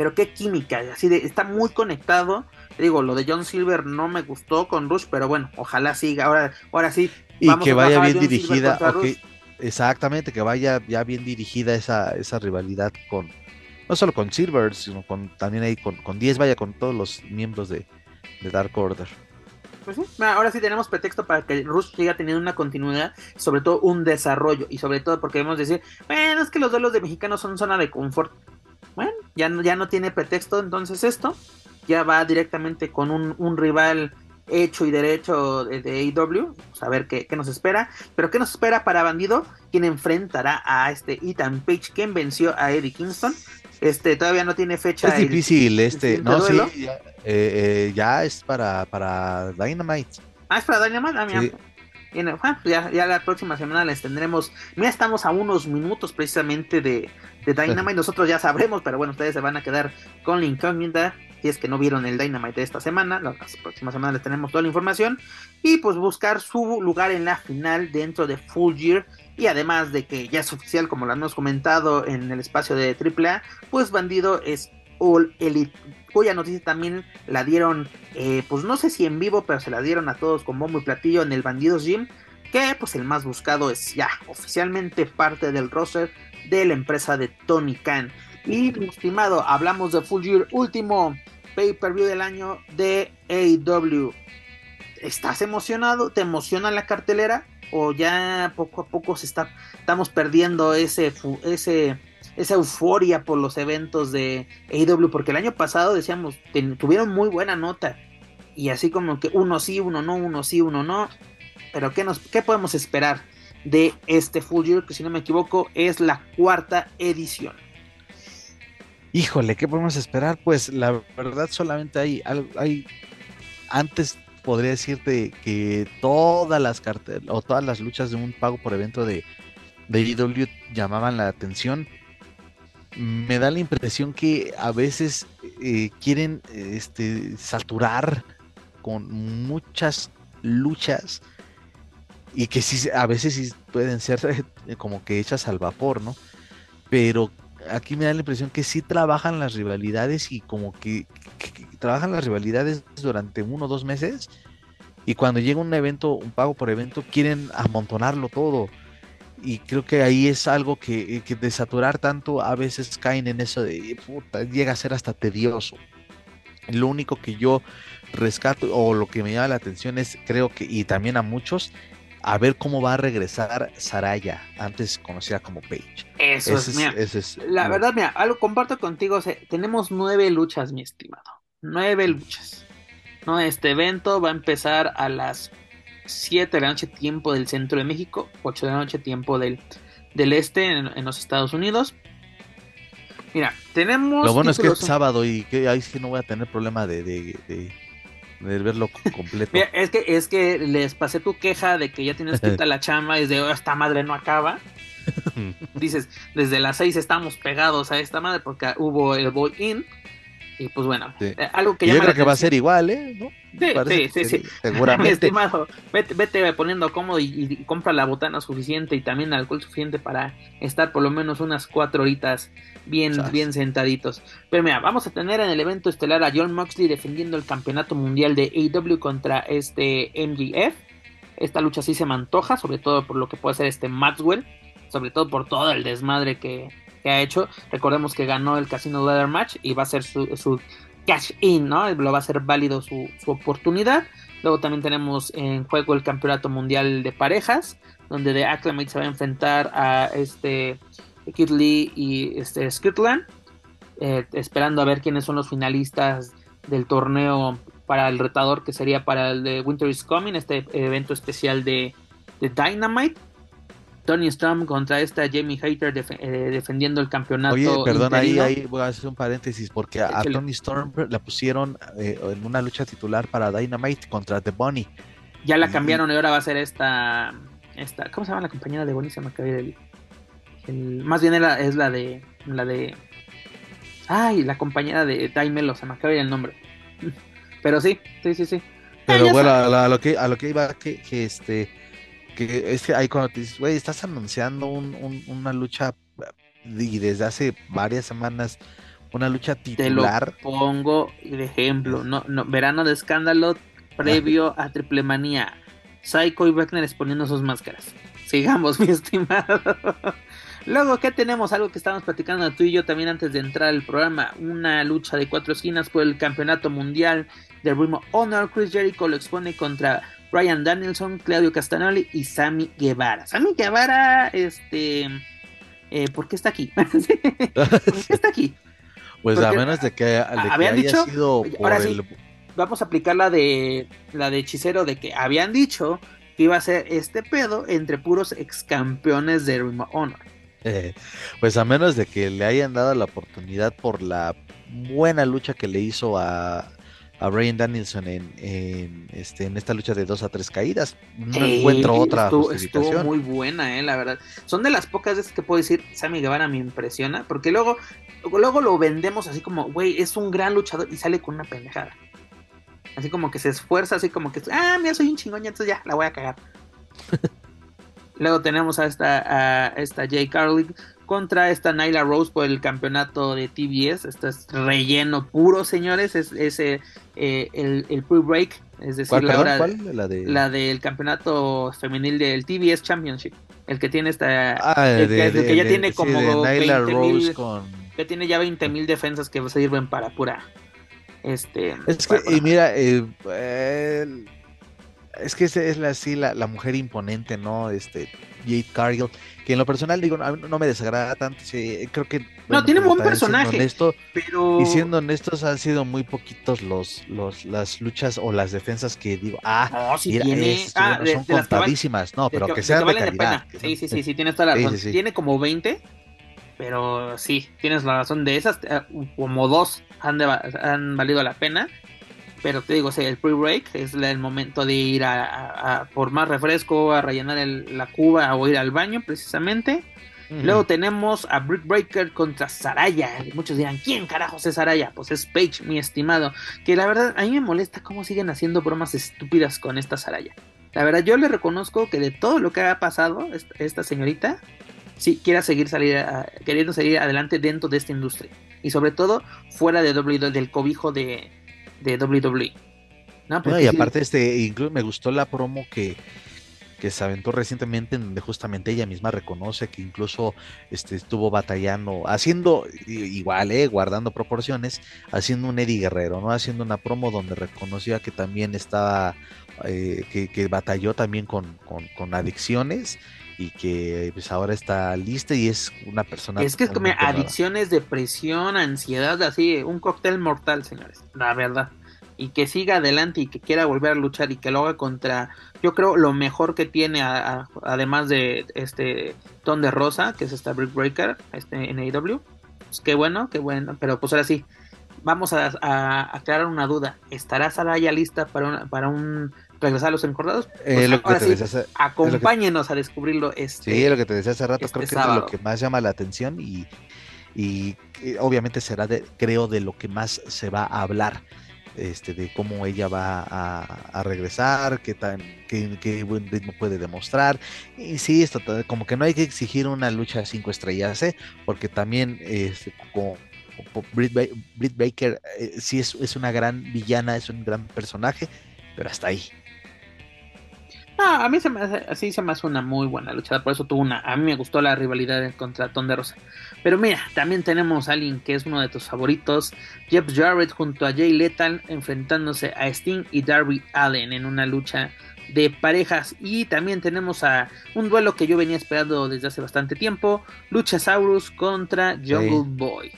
pero qué química, así de, está muy conectado. Digo, lo de John Silver no me gustó con Rush, pero bueno, ojalá siga. Ahora, ahora sí. Y que vaya bien dirigida, exactamente, que vaya ya bien dirigida esa, esa rivalidad con, no solo con Silver, sino con también ahí con, con 10, vaya con todos los miembros de, Dark Order. Pues sí, ahora sí tenemos pretexto para que Rush siga teniendo una continuidad, sobre todo un desarrollo, y sobre todo porque debemos decir, bueno, es que los duelos de mexicanos son zona de confort. Ya no, ya no tiene pretexto entonces esto. Ya va directamente con un, rival hecho y derecho de, AEW. a ver qué, nos espera. Pero qué nos espera para Bandido, quien enfrentará a este Ethan Page, quien venció a Eddie Kingston. Este todavía no tiene fecha. Es difícil, este, no, sí, ya, eh, eh, es para, para Dynamite. Ah, es para Dynamite, ah, pues ya, ya, la próxima semana les tendremos. Mira, estamos a unos minutos precisamente de, de Dynamite. Nosotros ya sabremos, pero bueno, ustedes se van a quedar con la incógnita. Si es que no vieron el Dynamite de esta semana, la próxima semana les tenemos toda la información. Y pues buscar su lugar en la final dentro de Full Year. Y además de que ya es oficial, como lo hemos comentado en el espacio de AAA, pues Bandido es All Elite. Cuya noticia también la dieron, eh, pues no sé si en vivo, pero se la dieron a todos con bombo y platillo en el Bandidos Gym. Que pues el más buscado es ya oficialmente parte del roster de la empresa de Tony Khan. Y, estimado, hablamos de Full Year, último pay-per-view del año de AEW. ¿Estás emocionado? ¿Te emociona la cartelera? ¿O ya poco a poco se está, estamos perdiendo ese, ese esa euforia por los eventos de AEW, porque el año pasado decíamos, tuvieron muy buena nota, y así como que uno sí, uno no, uno sí, uno no, pero ¿qué, nos, qué podemos esperar de este Full Year, que si no me equivoco es la cuarta edición? Híjole, ¿qué podemos esperar? Pues la verdad solamente hay, hay antes podría decirte que todas las cartas o todas las luchas de un pago por evento de, de llamaban la atención. Me da la impresión que a veces eh, quieren este, saturar con muchas luchas y que sí, a veces sí pueden ser como que hechas al vapor, ¿no? Pero aquí me da la impresión que sí trabajan las rivalidades y como que, trabajan las rivalidades durante uno o dos meses y cuando llega un evento, un pago por evento, quieren amontonarlo todo. Y creo que ahí es algo que, que de saturar tanto a veces caen en eso de puta, llega a ser hasta tedioso. Lo único que yo rescato o lo que me llama la atención es, creo que, y también a muchos, a ver cómo va a regresar Saraya, antes conocida como Paige. Eso es, mira, la verdad, mira, algo comparto contigo, tenemos nueve luchas, mi estimado, nueve luchas. No, este evento va a empezar a las 7 de la noche tiempo del centro de México, 8 de la noche tiempo del, del este en, los Estados Unidos. Mira, tenemos... Lo bueno es que es sábado y que ahí sí no voy a tener problema de de verlo completo. es que es que les pasé tu queja de que ya tienes quita la chamba y de oh, esta madre no acaba. Dices, desde las seis estamos pegados a esta madre porque hubo el boy in. Y pues bueno, eh, algo que Yo creo que va a ser igual, ¿eh? ¿No? Sí, sí, sí, Seguramente. Estimado, vete, vete poniendo cómodo y, compra la botana suficiente y también alcohol suficiente para estar por lo menos unas cuatro horitas bien, bien sentaditos. Pero mira, vamos a tener en el evento estelar a John Moxley defendiendo el campeonato mundial de AEW contra este MGF. Esta lucha sí se me antoja, sobre todo por lo que puede ser este Maxwell, sobre todo por todo el desmadre que, ha hecho. Recordemos que ganó el Casino Leather Match y va a ser su, cash in, ¿no? Lo va a ser válido su, su, oportunidad. Luego también tenemos en juego el Campeonato Mundial de Parejas, donde The Acclamate se va a enfrentar a este Kid Lee y este, Skirtland, eh, esperando a ver quiénes son los finalistas del torneo para el retador que sería para el de Winter is Coming, este evento especial de, Dynamite. Tony Storm contra esta Jamie Hater eh, defendiendo el campeonato. Oye, perdón, ahí, voy a hacer un paréntesis porque a, Tony Storm la pusieron eh, en una lucha titular para Dynamite contra The Bunny. Ya la cambiaron y ahora va a ser esta, esta ¿cómo se llama la compañera de Bunny? Se me acaba de más bien es la de. La de. Ay, la compañera de Daimelo, se me acaba el nombre. Pero sí, sí, sí, sí. Pero bueno, a, lo que, a lo que iba, que, que este. Que es que ahí cuando te dices, güey, estás anunciando una lucha y desde hace varias semanas una lucha titular. Te lo pongo de ejemplo, no, no, verano de escándalo previo a Triple Manía. Psycho y Wagner exponiendo sus máscaras. Sigamos, mi estimado. Luego, ¿qué tenemos? Algo que estábamos platicando tú y yo también antes de entrar al programa. Una lucha de cuatro esquinas por el campeonato mundial de Ring Honor. Chris Jericho lo expone contra Ryan Danielson, Claudio Castagnoli y Sammy Guevara. Sammy Guevara, este... Eh, ¿Por qué está aquí? ¿Por qué está aquí? Pues a menos de que, habían dicho, sido ahora sí, vamos a aplicar la de la de hechicero de que habían dicho que iba a ser este pedo entre puros ex campeones de Ring Honor. pues a menos de que le hayan dado la oportunidad por la buena lucha que le hizo a, a Brian Danielson en, este, en esta lucha de dos a tres caídas. No encuentro otra estuvo, Estuvo muy buena, eh, la verdad. Son de las pocas veces que puedo decir, Sammy Guevara me impresiona, porque luego, luego lo vendemos así como, güey, es un gran luchador y sale con una pendejada. Así como que se esfuerza, así como que, ah, mira, soy un chingón, entonces ya, la voy a cagar. Luego tenemos a esta, a esta Jay Carly contra esta Nyla Rose por el campeonato de TBS. Esto es relleno puro, señores. Es, ese eh, el, el pre-break, es decir, la, hora, La, del campeonato femenil del TBS Championship. El que tiene esta. Ah, el, que, ya tiene como. Nyla Rose con. Que tiene ya 20 mil defensas que sirven para pura. Este. Es que, y mira, eh, es que es la, así la, mujer imponente, ¿no? Este, Jade Cargill, que en lo personal digo, no, me desagrada tanto, creo que... no, tiene buen personaje, pero... Y siendo honestos, han sido muy poquitos los, los las luchas o las defensas que digo, ah, tiene, ah, son contadísimas, no, pero que, sean de, calidad. sí, sí, sí, sí, tienes toda la razón. Tiene como 20, pero sí, tienes la razón, de esas, eh, como dos han, han valido la pena. Pero te digo, o el pre-break es el momento de ir a, por más refresco, a rellenar la cuba o ir al baño precisamente. Luego tenemos a Brick Breaker contra Saraya. Muchos dirán, ¿quién carajos es Saraya? Pues es Paige, mi estimado. Que la verdad, a mí me molesta cómo siguen haciendo bromas estúpidas con esta Saraya. La verdad, yo le reconozco que de todo lo que ha pasado, esta, señorita, sí quiera seguir salir queriendo seguir adelante dentro de esta industria. Y sobre todo, fuera de WWE, del cobijo de, de WWE. No, y aparte, este, incluso me gustó la promo que, que se aventó recientemente, donde justamente ella misma reconoce que incluso este, estuvo batallando, haciendo igual, eh, guardando proporciones, haciendo un Eddie Guerrero, ¿no? Haciendo una promo donde reconocía que también estaba, eh, que, batalló también con, con, adicciones y que pues ahora está lista y es una persona. Es que es como adicciones, depresión, ansiedad, así, un cóctel mortal, señores, la verdad y que siga adelante y que quiera volver a luchar y que lo haga contra, yo creo, lo mejor que tiene, además de este Ton de Rosa, que es esta Brick Breaker este, en AEW. Pues qué bueno, qué bueno, pero pues ahora sí, vamos a, aclarar una duda. ¿Estará Saraya lista para un, para un regresar a los encordados? Eh, pues acompáñenos a descubrirlo. Este, sí, lo que te decía hace rato, creo este que es lo que más llama la atención y, y, obviamente será, de, creo, de lo que más se va a hablar este, de cómo ella va a, regresar, qué, tan, qué, buen ritmo puede demostrar. Y sí, esto, como que no hay que exigir una lucha cinco estrellas, ¿eh? porque también este, como, Britt, Baker eh, sí es, es una gran villana, es un gran personaje, pero hasta ahí. A mí se me hace, así se me hace una muy buena luchada, por eso tuvo una. A mí me gustó la rivalidad contra Ton de Rosa. Pero mira, también tenemos a alguien que es uno de tus favoritos, Jeff Jarrett junto a Jay Lethal enfrentándose a Sting y Darby Allen en una lucha de parejas y también tenemos a un duelo que yo venía esperando desde hace bastante tiempo, Luchasaurus contra Jungle Boy.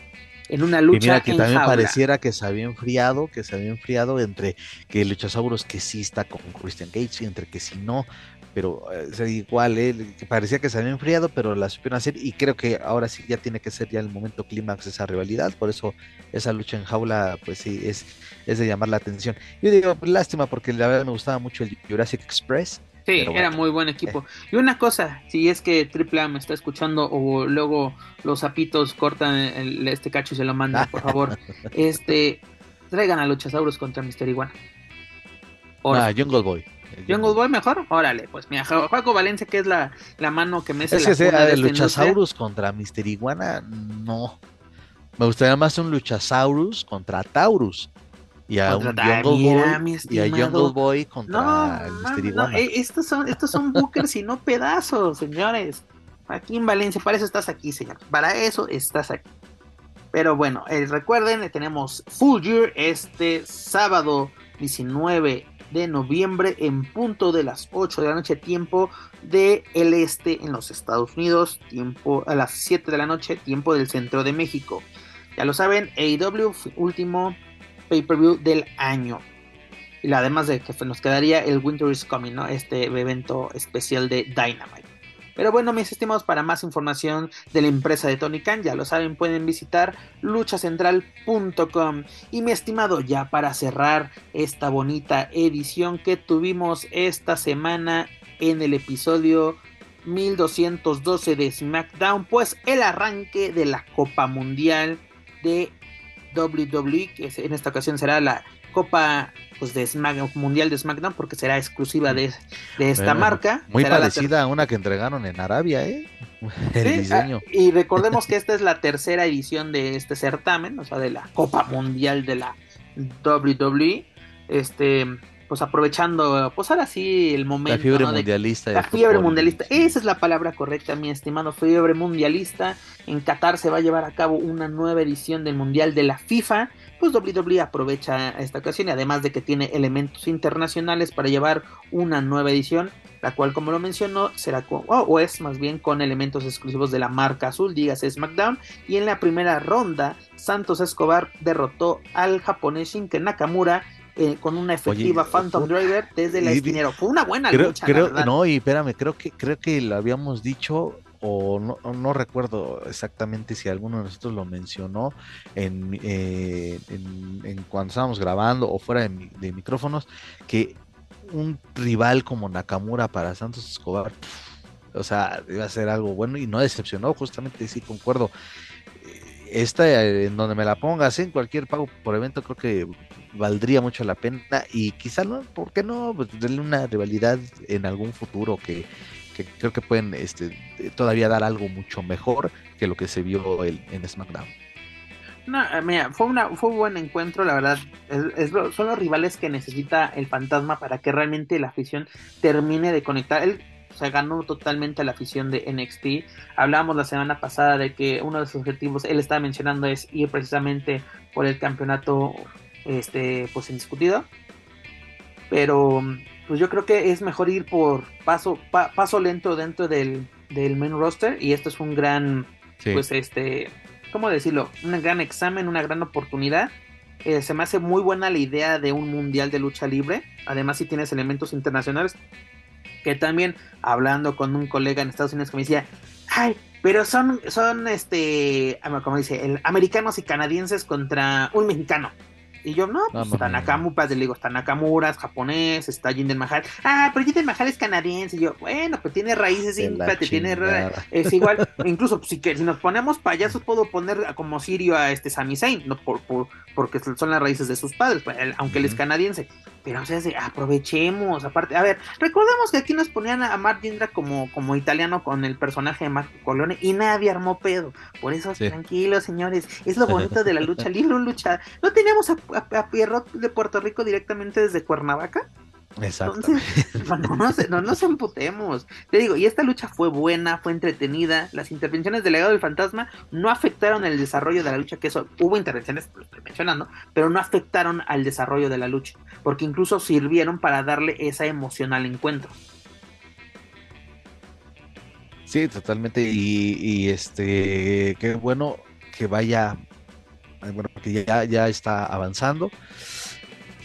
En una lucha y mira que también pareciera que se había enfriado, que se había enfriado entre que Luchasaurus que sí está con Christian Cage y entre que si no, pero eh, igual, eh, parecía que se había enfriado, pero la supieron hacer y creo que ahora sí ya tiene que ser ya el momento clímax de esa rivalidad, por eso esa lucha en jaula, pues sí, es, es de llamar la atención. Yo digo, pues, lástima porque la verdad me gustaba mucho el Jurassic Express. Sí, era muy buen equipo. Y una cosa, si es que Triple A me está escuchando o luego los zapitos cortan este cacho y se lo mandan, por favor, este traigan a Luchasaurus contra Mister Iguana. Ah, Jungle Boy. Jungle Boy mejor, órale, pues mira, Juaco Valencia, que es la, la mano que me hace es que sea de Luchasaurus contra Mister Iguana, no. Me gustaría más un Luchasaurus contra Taurus. Y a un Jungle Boy, y a Jungle Boy contra Mister Iguana. Eh, estos son, estos son bookers y no pedazos, señores. Aquí en Valencia, para eso estás aquí, señor. Para eso estás aquí. Pero bueno, eh, recuerden, tenemos Full Year este sábado 19 de noviembre en punto de las 8 de la noche, tiempo del este en los Estados Unidos, tiempo a las 7 de la noche, tiempo del centro de México. Ya lo saben, AEW, último pay-per-view del año. Y además de que nos quedaría el Winter is Coming, ¿no? Este evento especial de Dynamite. Pero bueno, mis estimados, para más información de la empresa de Tony Khan, ya lo saben, pueden visitar luchacentral.com. Y mi estimado, ya para cerrar esta bonita edición que tuvimos esta semana en el episodio 1212 de SmackDown, pues el arranque de la Copa Mundial de WWE, que en esta ocasión será la Copa pues, de SmackDown, Mundial de SmackDown, porque será exclusiva de, esta marca. Muy parecida a una que entregaron en Arabia, ¿eh? El diseño. Ah, y recordemos que esta es la tercera edición de este certamen, o sea, de la Copa Mundial de la WWE. Este, pues aprovechando, pues ahora sí el momento. La fiebre mundialista. La fiebre mundialista, esa es la palabra correcta, mi estimado, fiebre mundialista. En Qatar se va a llevar a cabo una nueva edición del Mundial de la FIFA. Pues WWE aprovecha esta ocasión y además de que tiene elementos internacionales para llevar una nueva edición, la cual como lo mencionó será con, o es más bien con elementos exclusivos de la marca azul, dígase SmackDown, y en la primera ronda Santos Escobar derrotó al japonés Shinken Nakamura eh, con una efectiva Phantom Driver desde el esquinero. Fue una buena lucha. Creo, no, y espérame, creo que, creo que lo habíamos dicho, o no, no recuerdo exactamente si alguno de nosotros lo mencionó en, eh, en, cuando estábamos grabando o fuera de, micrófonos, que un rival como Nakamura para Santos Escobar, o sea, iba a ser algo bueno y no decepcionó, justamente sí concuerdo esta, eh, en donde me la pongas, en cualquier pago por evento, creo que valdría mucho la pena. Y quizá no, ¿por qué no? Pues darle una rivalidad en algún futuro que, creo que pueden este, todavía dar algo mucho mejor que lo que se vio en SmackDown. No, eh, mira, fue, una, fue un buen encuentro, la verdad. Es, son los rivales que necesita el fantasma para que realmente la afición termine de conectar. Él se ganó totalmente la afición de NXT. Hablábamos la semana pasada de que uno de sus objetivos, él estaba mencionando, es ir precisamente por el campeonato este pues indiscutido. Pero pues yo creo que es mejor ir por paso paso lento dentro del, del main roster y esto es un gran pues este ¿cómo decirlo? Un gran examen, una gran oportunidad. Eh, se me hace muy buena la idea de un mundial de lucha libre. Además, si tienes elementos internacionales, que también hablando con un colega en Estados Unidos que me decía, ay, pero son, son este, como dice, el, americanos y canadienses contra un mexicano. Y yo, no, pues está Nakamura, le digo, está Nakamura, es japonés, está Jinder Mahal. Ah, pero Jinder Mahal es canadiense. Y yo, bueno, pues tiene raíces, tiene es igual. incluso pues, si, que, si nos ponemos payasos, puedo poner como sirio a este Sami Zayn, no por, por, porque son las raíces de sus padres, pues, aunque él es canadiense. Pero, o sea, aprovechemos, aparte, a ver, recordemos que aquí nos ponían a Mark Jindra como, como italiano con el personaje de Marco Colone y nadie armó pedo. Por eso, tranquilos, señores, es lo bonito de la lucha libre, lucha. No teníamos a, a, Pierrot de Puerto Rico directamente desde Cuernavaca. Exacto. no, nos, emputemos. Te digo, y esta lucha fue buena, fue entretenida. Las intervenciones del legado del fantasma no afectaron el desarrollo de la lucha, que eso hubo intervenciones, lo estoy mencionando, pero no afectaron al desarrollo de la lucha, porque incluso sirvieron para darle esa emoción al encuentro. Sí, totalmente. Y, este, qué bueno que vaya bueno, porque ya, ya está avanzando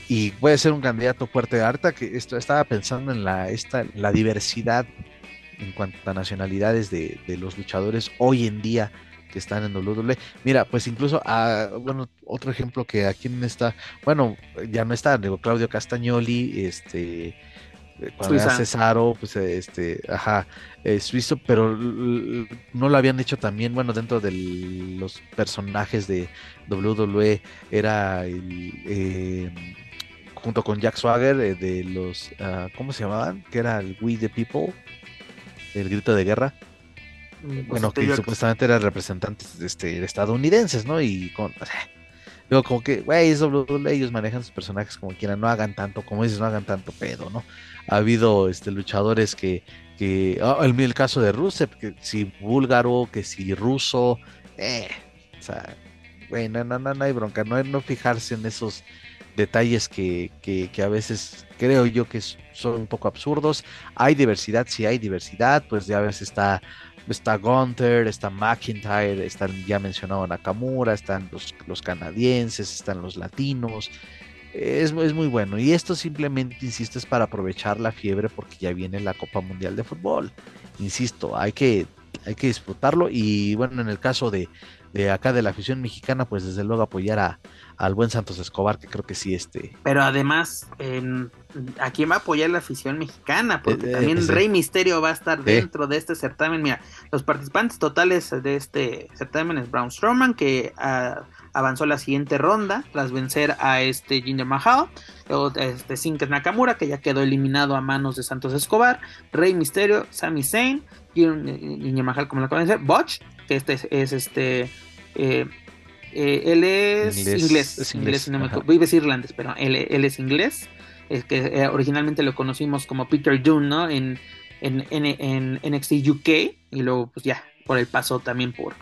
y puede ser un candidato fuerte de harta que esto estaba pensando en la esta la diversidad en cuanto a nacionalidades de, los luchadores hoy en día que están en WWE. Mira, pues incluso, ah, bueno, otro ejemplo que aquí está, bueno, ya no está, digo, Claudio Castagnoli, este, cuando era Cesaro, pues este, ajá, es suizo, pero no lo habían hecho también, bueno, dentro de los personajes de WWE era el, eh, junto con Jack Swagger de los, uh, ¿cómo se llamaban? Que era el We the People, el grito de guerra. Mm, pues bueno, que supuestamente eran representantes este, estadounidenses, ¿no? Y con... Digo, como que, güey, es WWE, ellos manejan sus personajes como quieran, no hagan tanto, como dices, no hagan tanto pedo, ¿no? Ha habido este, luchadores que, que oh, el, el, caso de Rusev, que si búlgaro, que si ruso, eh, o sea, güey, no, no, no, hay bronca, no, no fijarse en esos detalles que, que, a veces creo yo que son un poco absurdos. Hay diversidad, si hay diversidad, pues ya a veces está, está Gunther, está McIntyre, están ya mencionado Nakamura, están los, los canadienses, están los latinos. Es, es, muy bueno. Y esto simplemente, insisto, es para aprovechar la fiebre porque ya viene la Copa Mundial de Fútbol. Insisto, hay que, hay que disfrutarlo. Y bueno, en el caso de, de acá de la afición mexicana, pues desde luego apoyar a, al buen Santos Escobar, que creo que sí, este. Pero además, eh, ¿a quién va a apoyar la afición mexicana? Porque eh, también Rey Misterio va a estar dentro de este certamen. Mira, los participantes totales de este certamen es Braun Strowman, que ah, avanzó la siguiente ronda tras vencer a este Jinder Mahal. Luego este Sinker Nakamura, que ya quedó eliminado a manos de Santos Escobar. Rey Misterio, Sami Zayn, Jinder Mahal, como lo conocen, Botch, que este es, este. Eh, eh, él es inglés, inglés, inglés, no me irlandés, pero él, es inglés. es que eh, originalmente lo conocimos como Peter Dunne, ¿no? En, en, en, en, NXT UK y luego pues ya por el paso también por,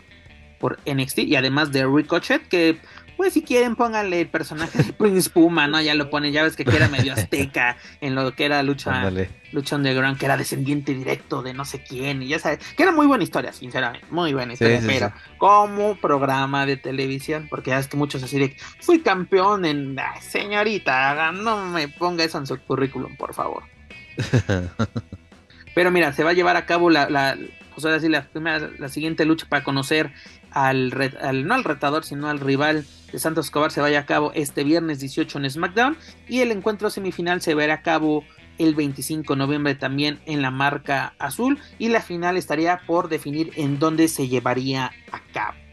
por NXT y además de Ricochet que pues si quieren pónganle el personaje de Prince Puma, ¿no? Ya lo ponen, ya ves que era medio azteca en lo que era lucha, lucha underground, que era descendiente directo de no sé quién, y ya sabes, que era muy buena historia, sinceramente, muy buena historia, pero como programa de televisión, porque ya es que muchos así de, fui campeón en, señorita, no me ponga eso en su currículum, por favor. pero mira, se va a llevar a cabo la, la pues ahora sí, la, la siguiente lucha para conocer al, al, no al retador, sino al rival de Santos Escobar se vaya a cabo este viernes 18 en SmackDown y el encuentro semifinal se verá a cabo el 25 de noviembre también en la marca azul y la final estaría por definir en dónde se llevaría a cabo.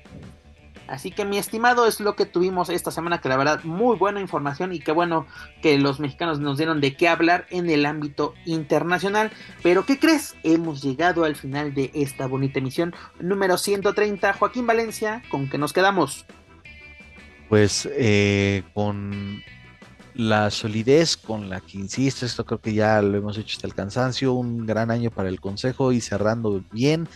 Así que mi estimado es lo que tuvimos esta semana, que la verdad muy buena información y qué bueno que los mexicanos nos dieron de qué hablar en el ámbito internacional. Pero ¿qué crees? Hemos llegado al final de esta bonita emisión número 130. Joaquín Valencia, ¿con qué nos quedamos? pues eh, con la solidez con la que insiste, esto creo que ya lo hemos hecho hasta el cansancio, un gran año para el Consejo y cerrando bien,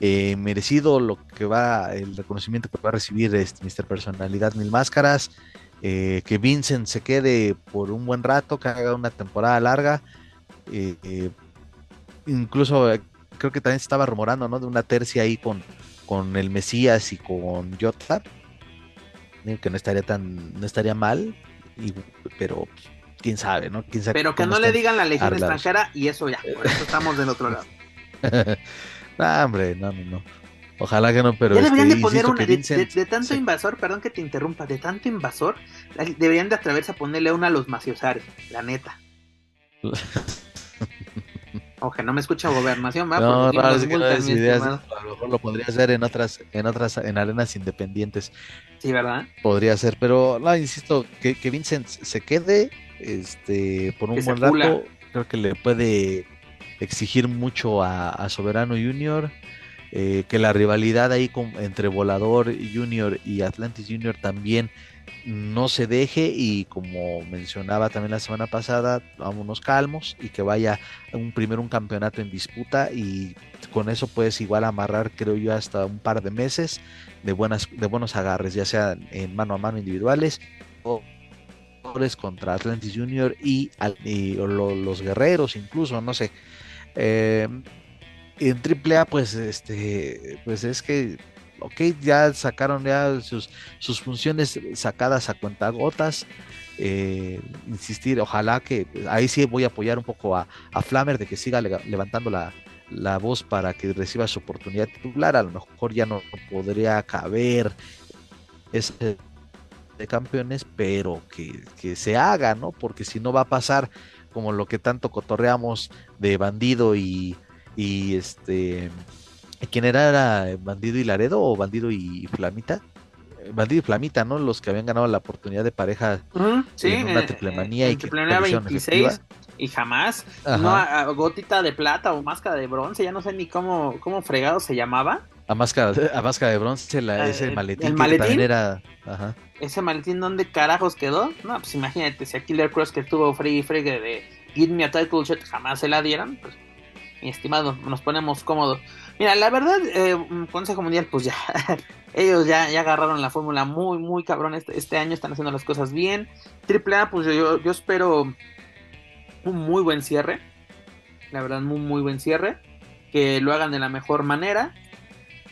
eh, merecido lo que va, el reconocimiento que va a recibir este Mr. Personalidad Mil Máscaras, eh, que Vincent se quede por un buen rato, que haga una temporada larga, incluso creo que también se estaba rumorando, ¿no? De una tercia ahí con, con el Mesías y con Jota que no estaría tan, no estaría mal, pero quién sabe, ¿no? ¿Quién sabe pero que no le digan la legión extranjera y eso ya, por eso estamos del otro lado. no, hombre, no, no, no. Ojalá que no, pero. Ya deberían de poner una. De, tanto invasor, perdón que te interrumpa, de tanto invasor, deberían de atreverse a ponerle una a los maciosares, la neta. Oje, no me escucha gobernación, ¿va? No, no, es que no ideas, a lo mejor lo podría hacer en otras, en otras, en arenas independientes. Sí, ¿verdad? Podría ser, pero no, insisto, que, que Vincent se quede, este, por un buen rato, creo que le puede exigir mucho a, Soberano Junior, eh, que la rivalidad ahí con, entre Volador Junior y Atlantis Junior también no se deje y como mencionaba también la semana pasada, vámonos calmos y que vaya un primero un campeonato en disputa y con eso puedes igual amarrar creo yo hasta un par de meses de buenas de buenos agarres, ya sea en mano a mano individuales o contra Atlantis Junior y, los guerreros incluso, no sé. Eh, en AAA pues este pues es que ok, ya sacaron ya sus, sus funciones sacadas a cuentagotas. Eh, insistir, ojalá que ahí sí voy a apoyar un poco a, a Flammer de que siga levantando la, la, voz para que reciba su oportunidad titular. A lo mejor ya no podría caber ese de campeones, pero que, que se haga, ¿no? Porque si no va a pasar como lo que tanto cotorreamos de bandido y, y este ¿Quién era? ¿Era Bandido y Laredo o Bandido y Flamita? Eh, Bandido y Flamita, ¿no? Los que habían ganado la oportunidad de pareja sí, en una triple manía y triple 26 y jamás no gotita de plata o máscara de bronce, ya no sé ni cómo cómo fregado se llamaba. A máscara, a máscara de bronce, la, ese maletín, el maletín también era, ajá. Ese maletín dónde carajos quedó? No, pues imagínate si a Killer Cross que tuvo free fregue de Give me a title shot jamás se la dieran, pues mi estimado, nos ponemos cómodos. Mira, la verdad, eh, Consejo Mundial, pues ya, ellos ya, ya agarraron la fórmula muy, muy cabrón este, este, año, están haciendo las cosas bien. Triple A, pues yo, yo espero un muy buen cierre, la verdad, muy, muy buen cierre, que lo hagan de la mejor manera,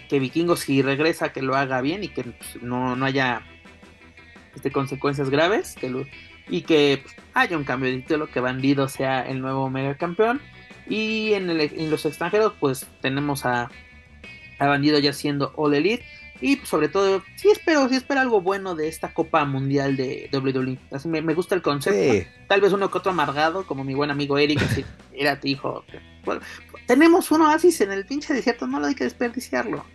que Vikingos si regresa, que lo haga bien y que pues, no, no, haya este, consecuencias graves, que y que pues, haya un cambio de título, que Bandido sea el nuevo mega campeón y en, en los extranjeros, pues tenemos a, a Bandido ya siendo All Elite. Y sobre todo, sí espero, sí espero algo bueno de esta Copa Mundial de WWE. Así me, gusta el concepto. Tal vez uno que otro amargado, como mi buen amigo Eric, así, era tu hijo. tenemos uno así en el pinche desierto, no lo hay que desperdiciarlo.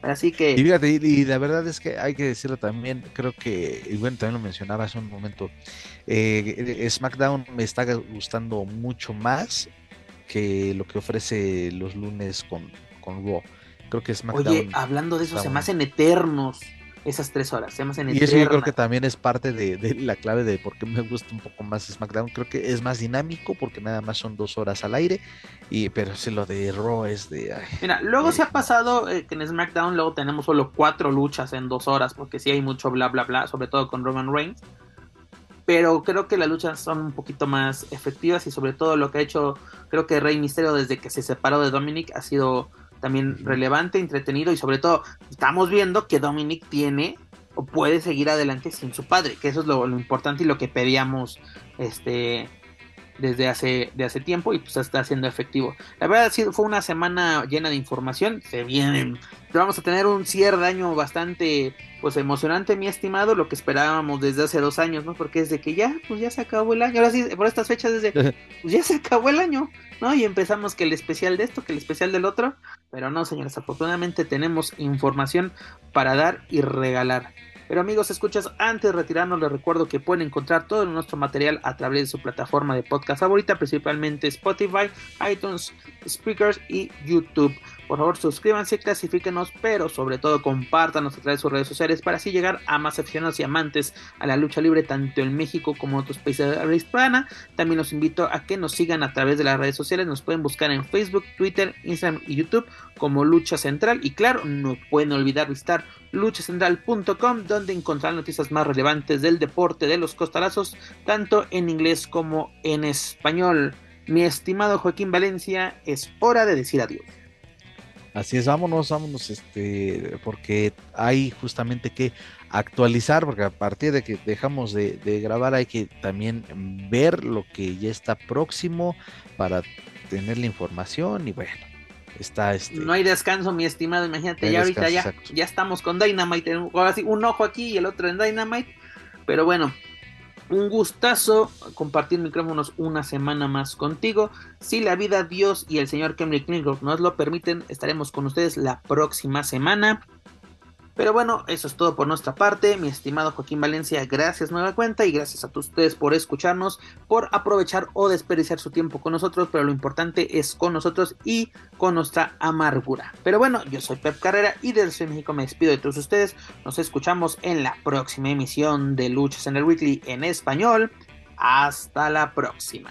Así que. Y fíjate, y, la verdad es que hay que decirlo también, creo que, y bueno, también lo mencionaba hace un momento, eh, SmackDown me está gustando mucho más que lo que ofrece los lunes con, con Raw. Creo que es Oye, hablando de eso, se me hacen eternos esas tres horas. Se y eso yo creo que también es parte de, la clave de por qué me gusta un poco más SmackDown. Creo que es más dinámico porque nada más son dos horas al aire, y pero si lo de Raw es de... Mira, luego se ha pasado eh, que en SmackDown luego tenemos solo cuatro luchas en dos horas porque sí hay mucho bla bla bla, sobre todo con Roman Reigns. Pero creo que las luchas son un poquito más efectivas y sobre todo lo que ha hecho, creo que Rey Misterio desde que se separó de Dominic ha sido también relevante, entretenido y sobre todo estamos viendo que Dominic tiene o puede seguir adelante sin su padre, que eso es lo, importante y lo que pedíamos este desde hace, de hace tiempo y pues está siendo efectivo. La verdad sí, fue una semana llena de información, se vienen, vamos a tener un cierre de año bastante pues emocionante, mi estimado, lo que esperábamos desde hace dos años, ¿no? Porque es de que ya, pues ya se acabó el año, ahora sí, por estas fechas desde, pues ya se acabó el año, ¿no? Y empezamos que el especial de esto, que el especial del otro, pero no, señores, afortunadamente tenemos información para dar y regalar. Pero amigos, escuchas, antes de retirarnos les recuerdo que pueden encontrar todo nuestro material a través de su plataforma de podcast favorita, principalmente Spotify, iTunes, Speakers y YouTube. Por favor, suscríbanse, clasifíquenos, pero sobre todo compártanos a través de sus redes sociales para así llegar a más aficionados y amantes a la lucha libre, tanto en México como en otros países de la hispana. También los invito a que nos sigan a través de las redes sociales. Nos pueden buscar en Facebook, Twitter, Instagram y YouTube como Lucha Central. Y claro, no pueden olvidar visitar luchacentral.com, donde encontrar noticias más relevantes del deporte de los costalazos, tanto en inglés como en español. Mi estimado Joaquín Valencia, es hora de decir adiós. Así es, vámonos, vámonos, este, porque hay justamente que actualizar, porque a partir de que dejamos de, grabar hay que también ver lo que ya está próximo para tener la información y bueno, está este. No hay descanso, mi estimado, imagínate, ya ahorita ya, ya estamos con Dynamite, ahora sí, un ojo aquí y el otro en Dynamite, pero bueno, un gustazo compartir micrófonos una semana más contigo. Si la vida, Dios y el señor Kemrick Klingroff nos lo permiten, estaremos con ustedes la próxima semana. Pero bueno, eso es todo por nuestra parte. Mi estimado Joaquín Valencia, gracias nueva cuenta y gracias a todos ustedes por escucharnos, por aprovechar o desperdiciar su tiempo con nosotros, pero lo importante es con nosotros y con nuestra amargura. Pero bueno, yo soy Pep Carrera y desde México me despido de todos ustedes. Nos escuchamos en la próxima emisión de Luchas en el Weekly en español. Hasta la próxima.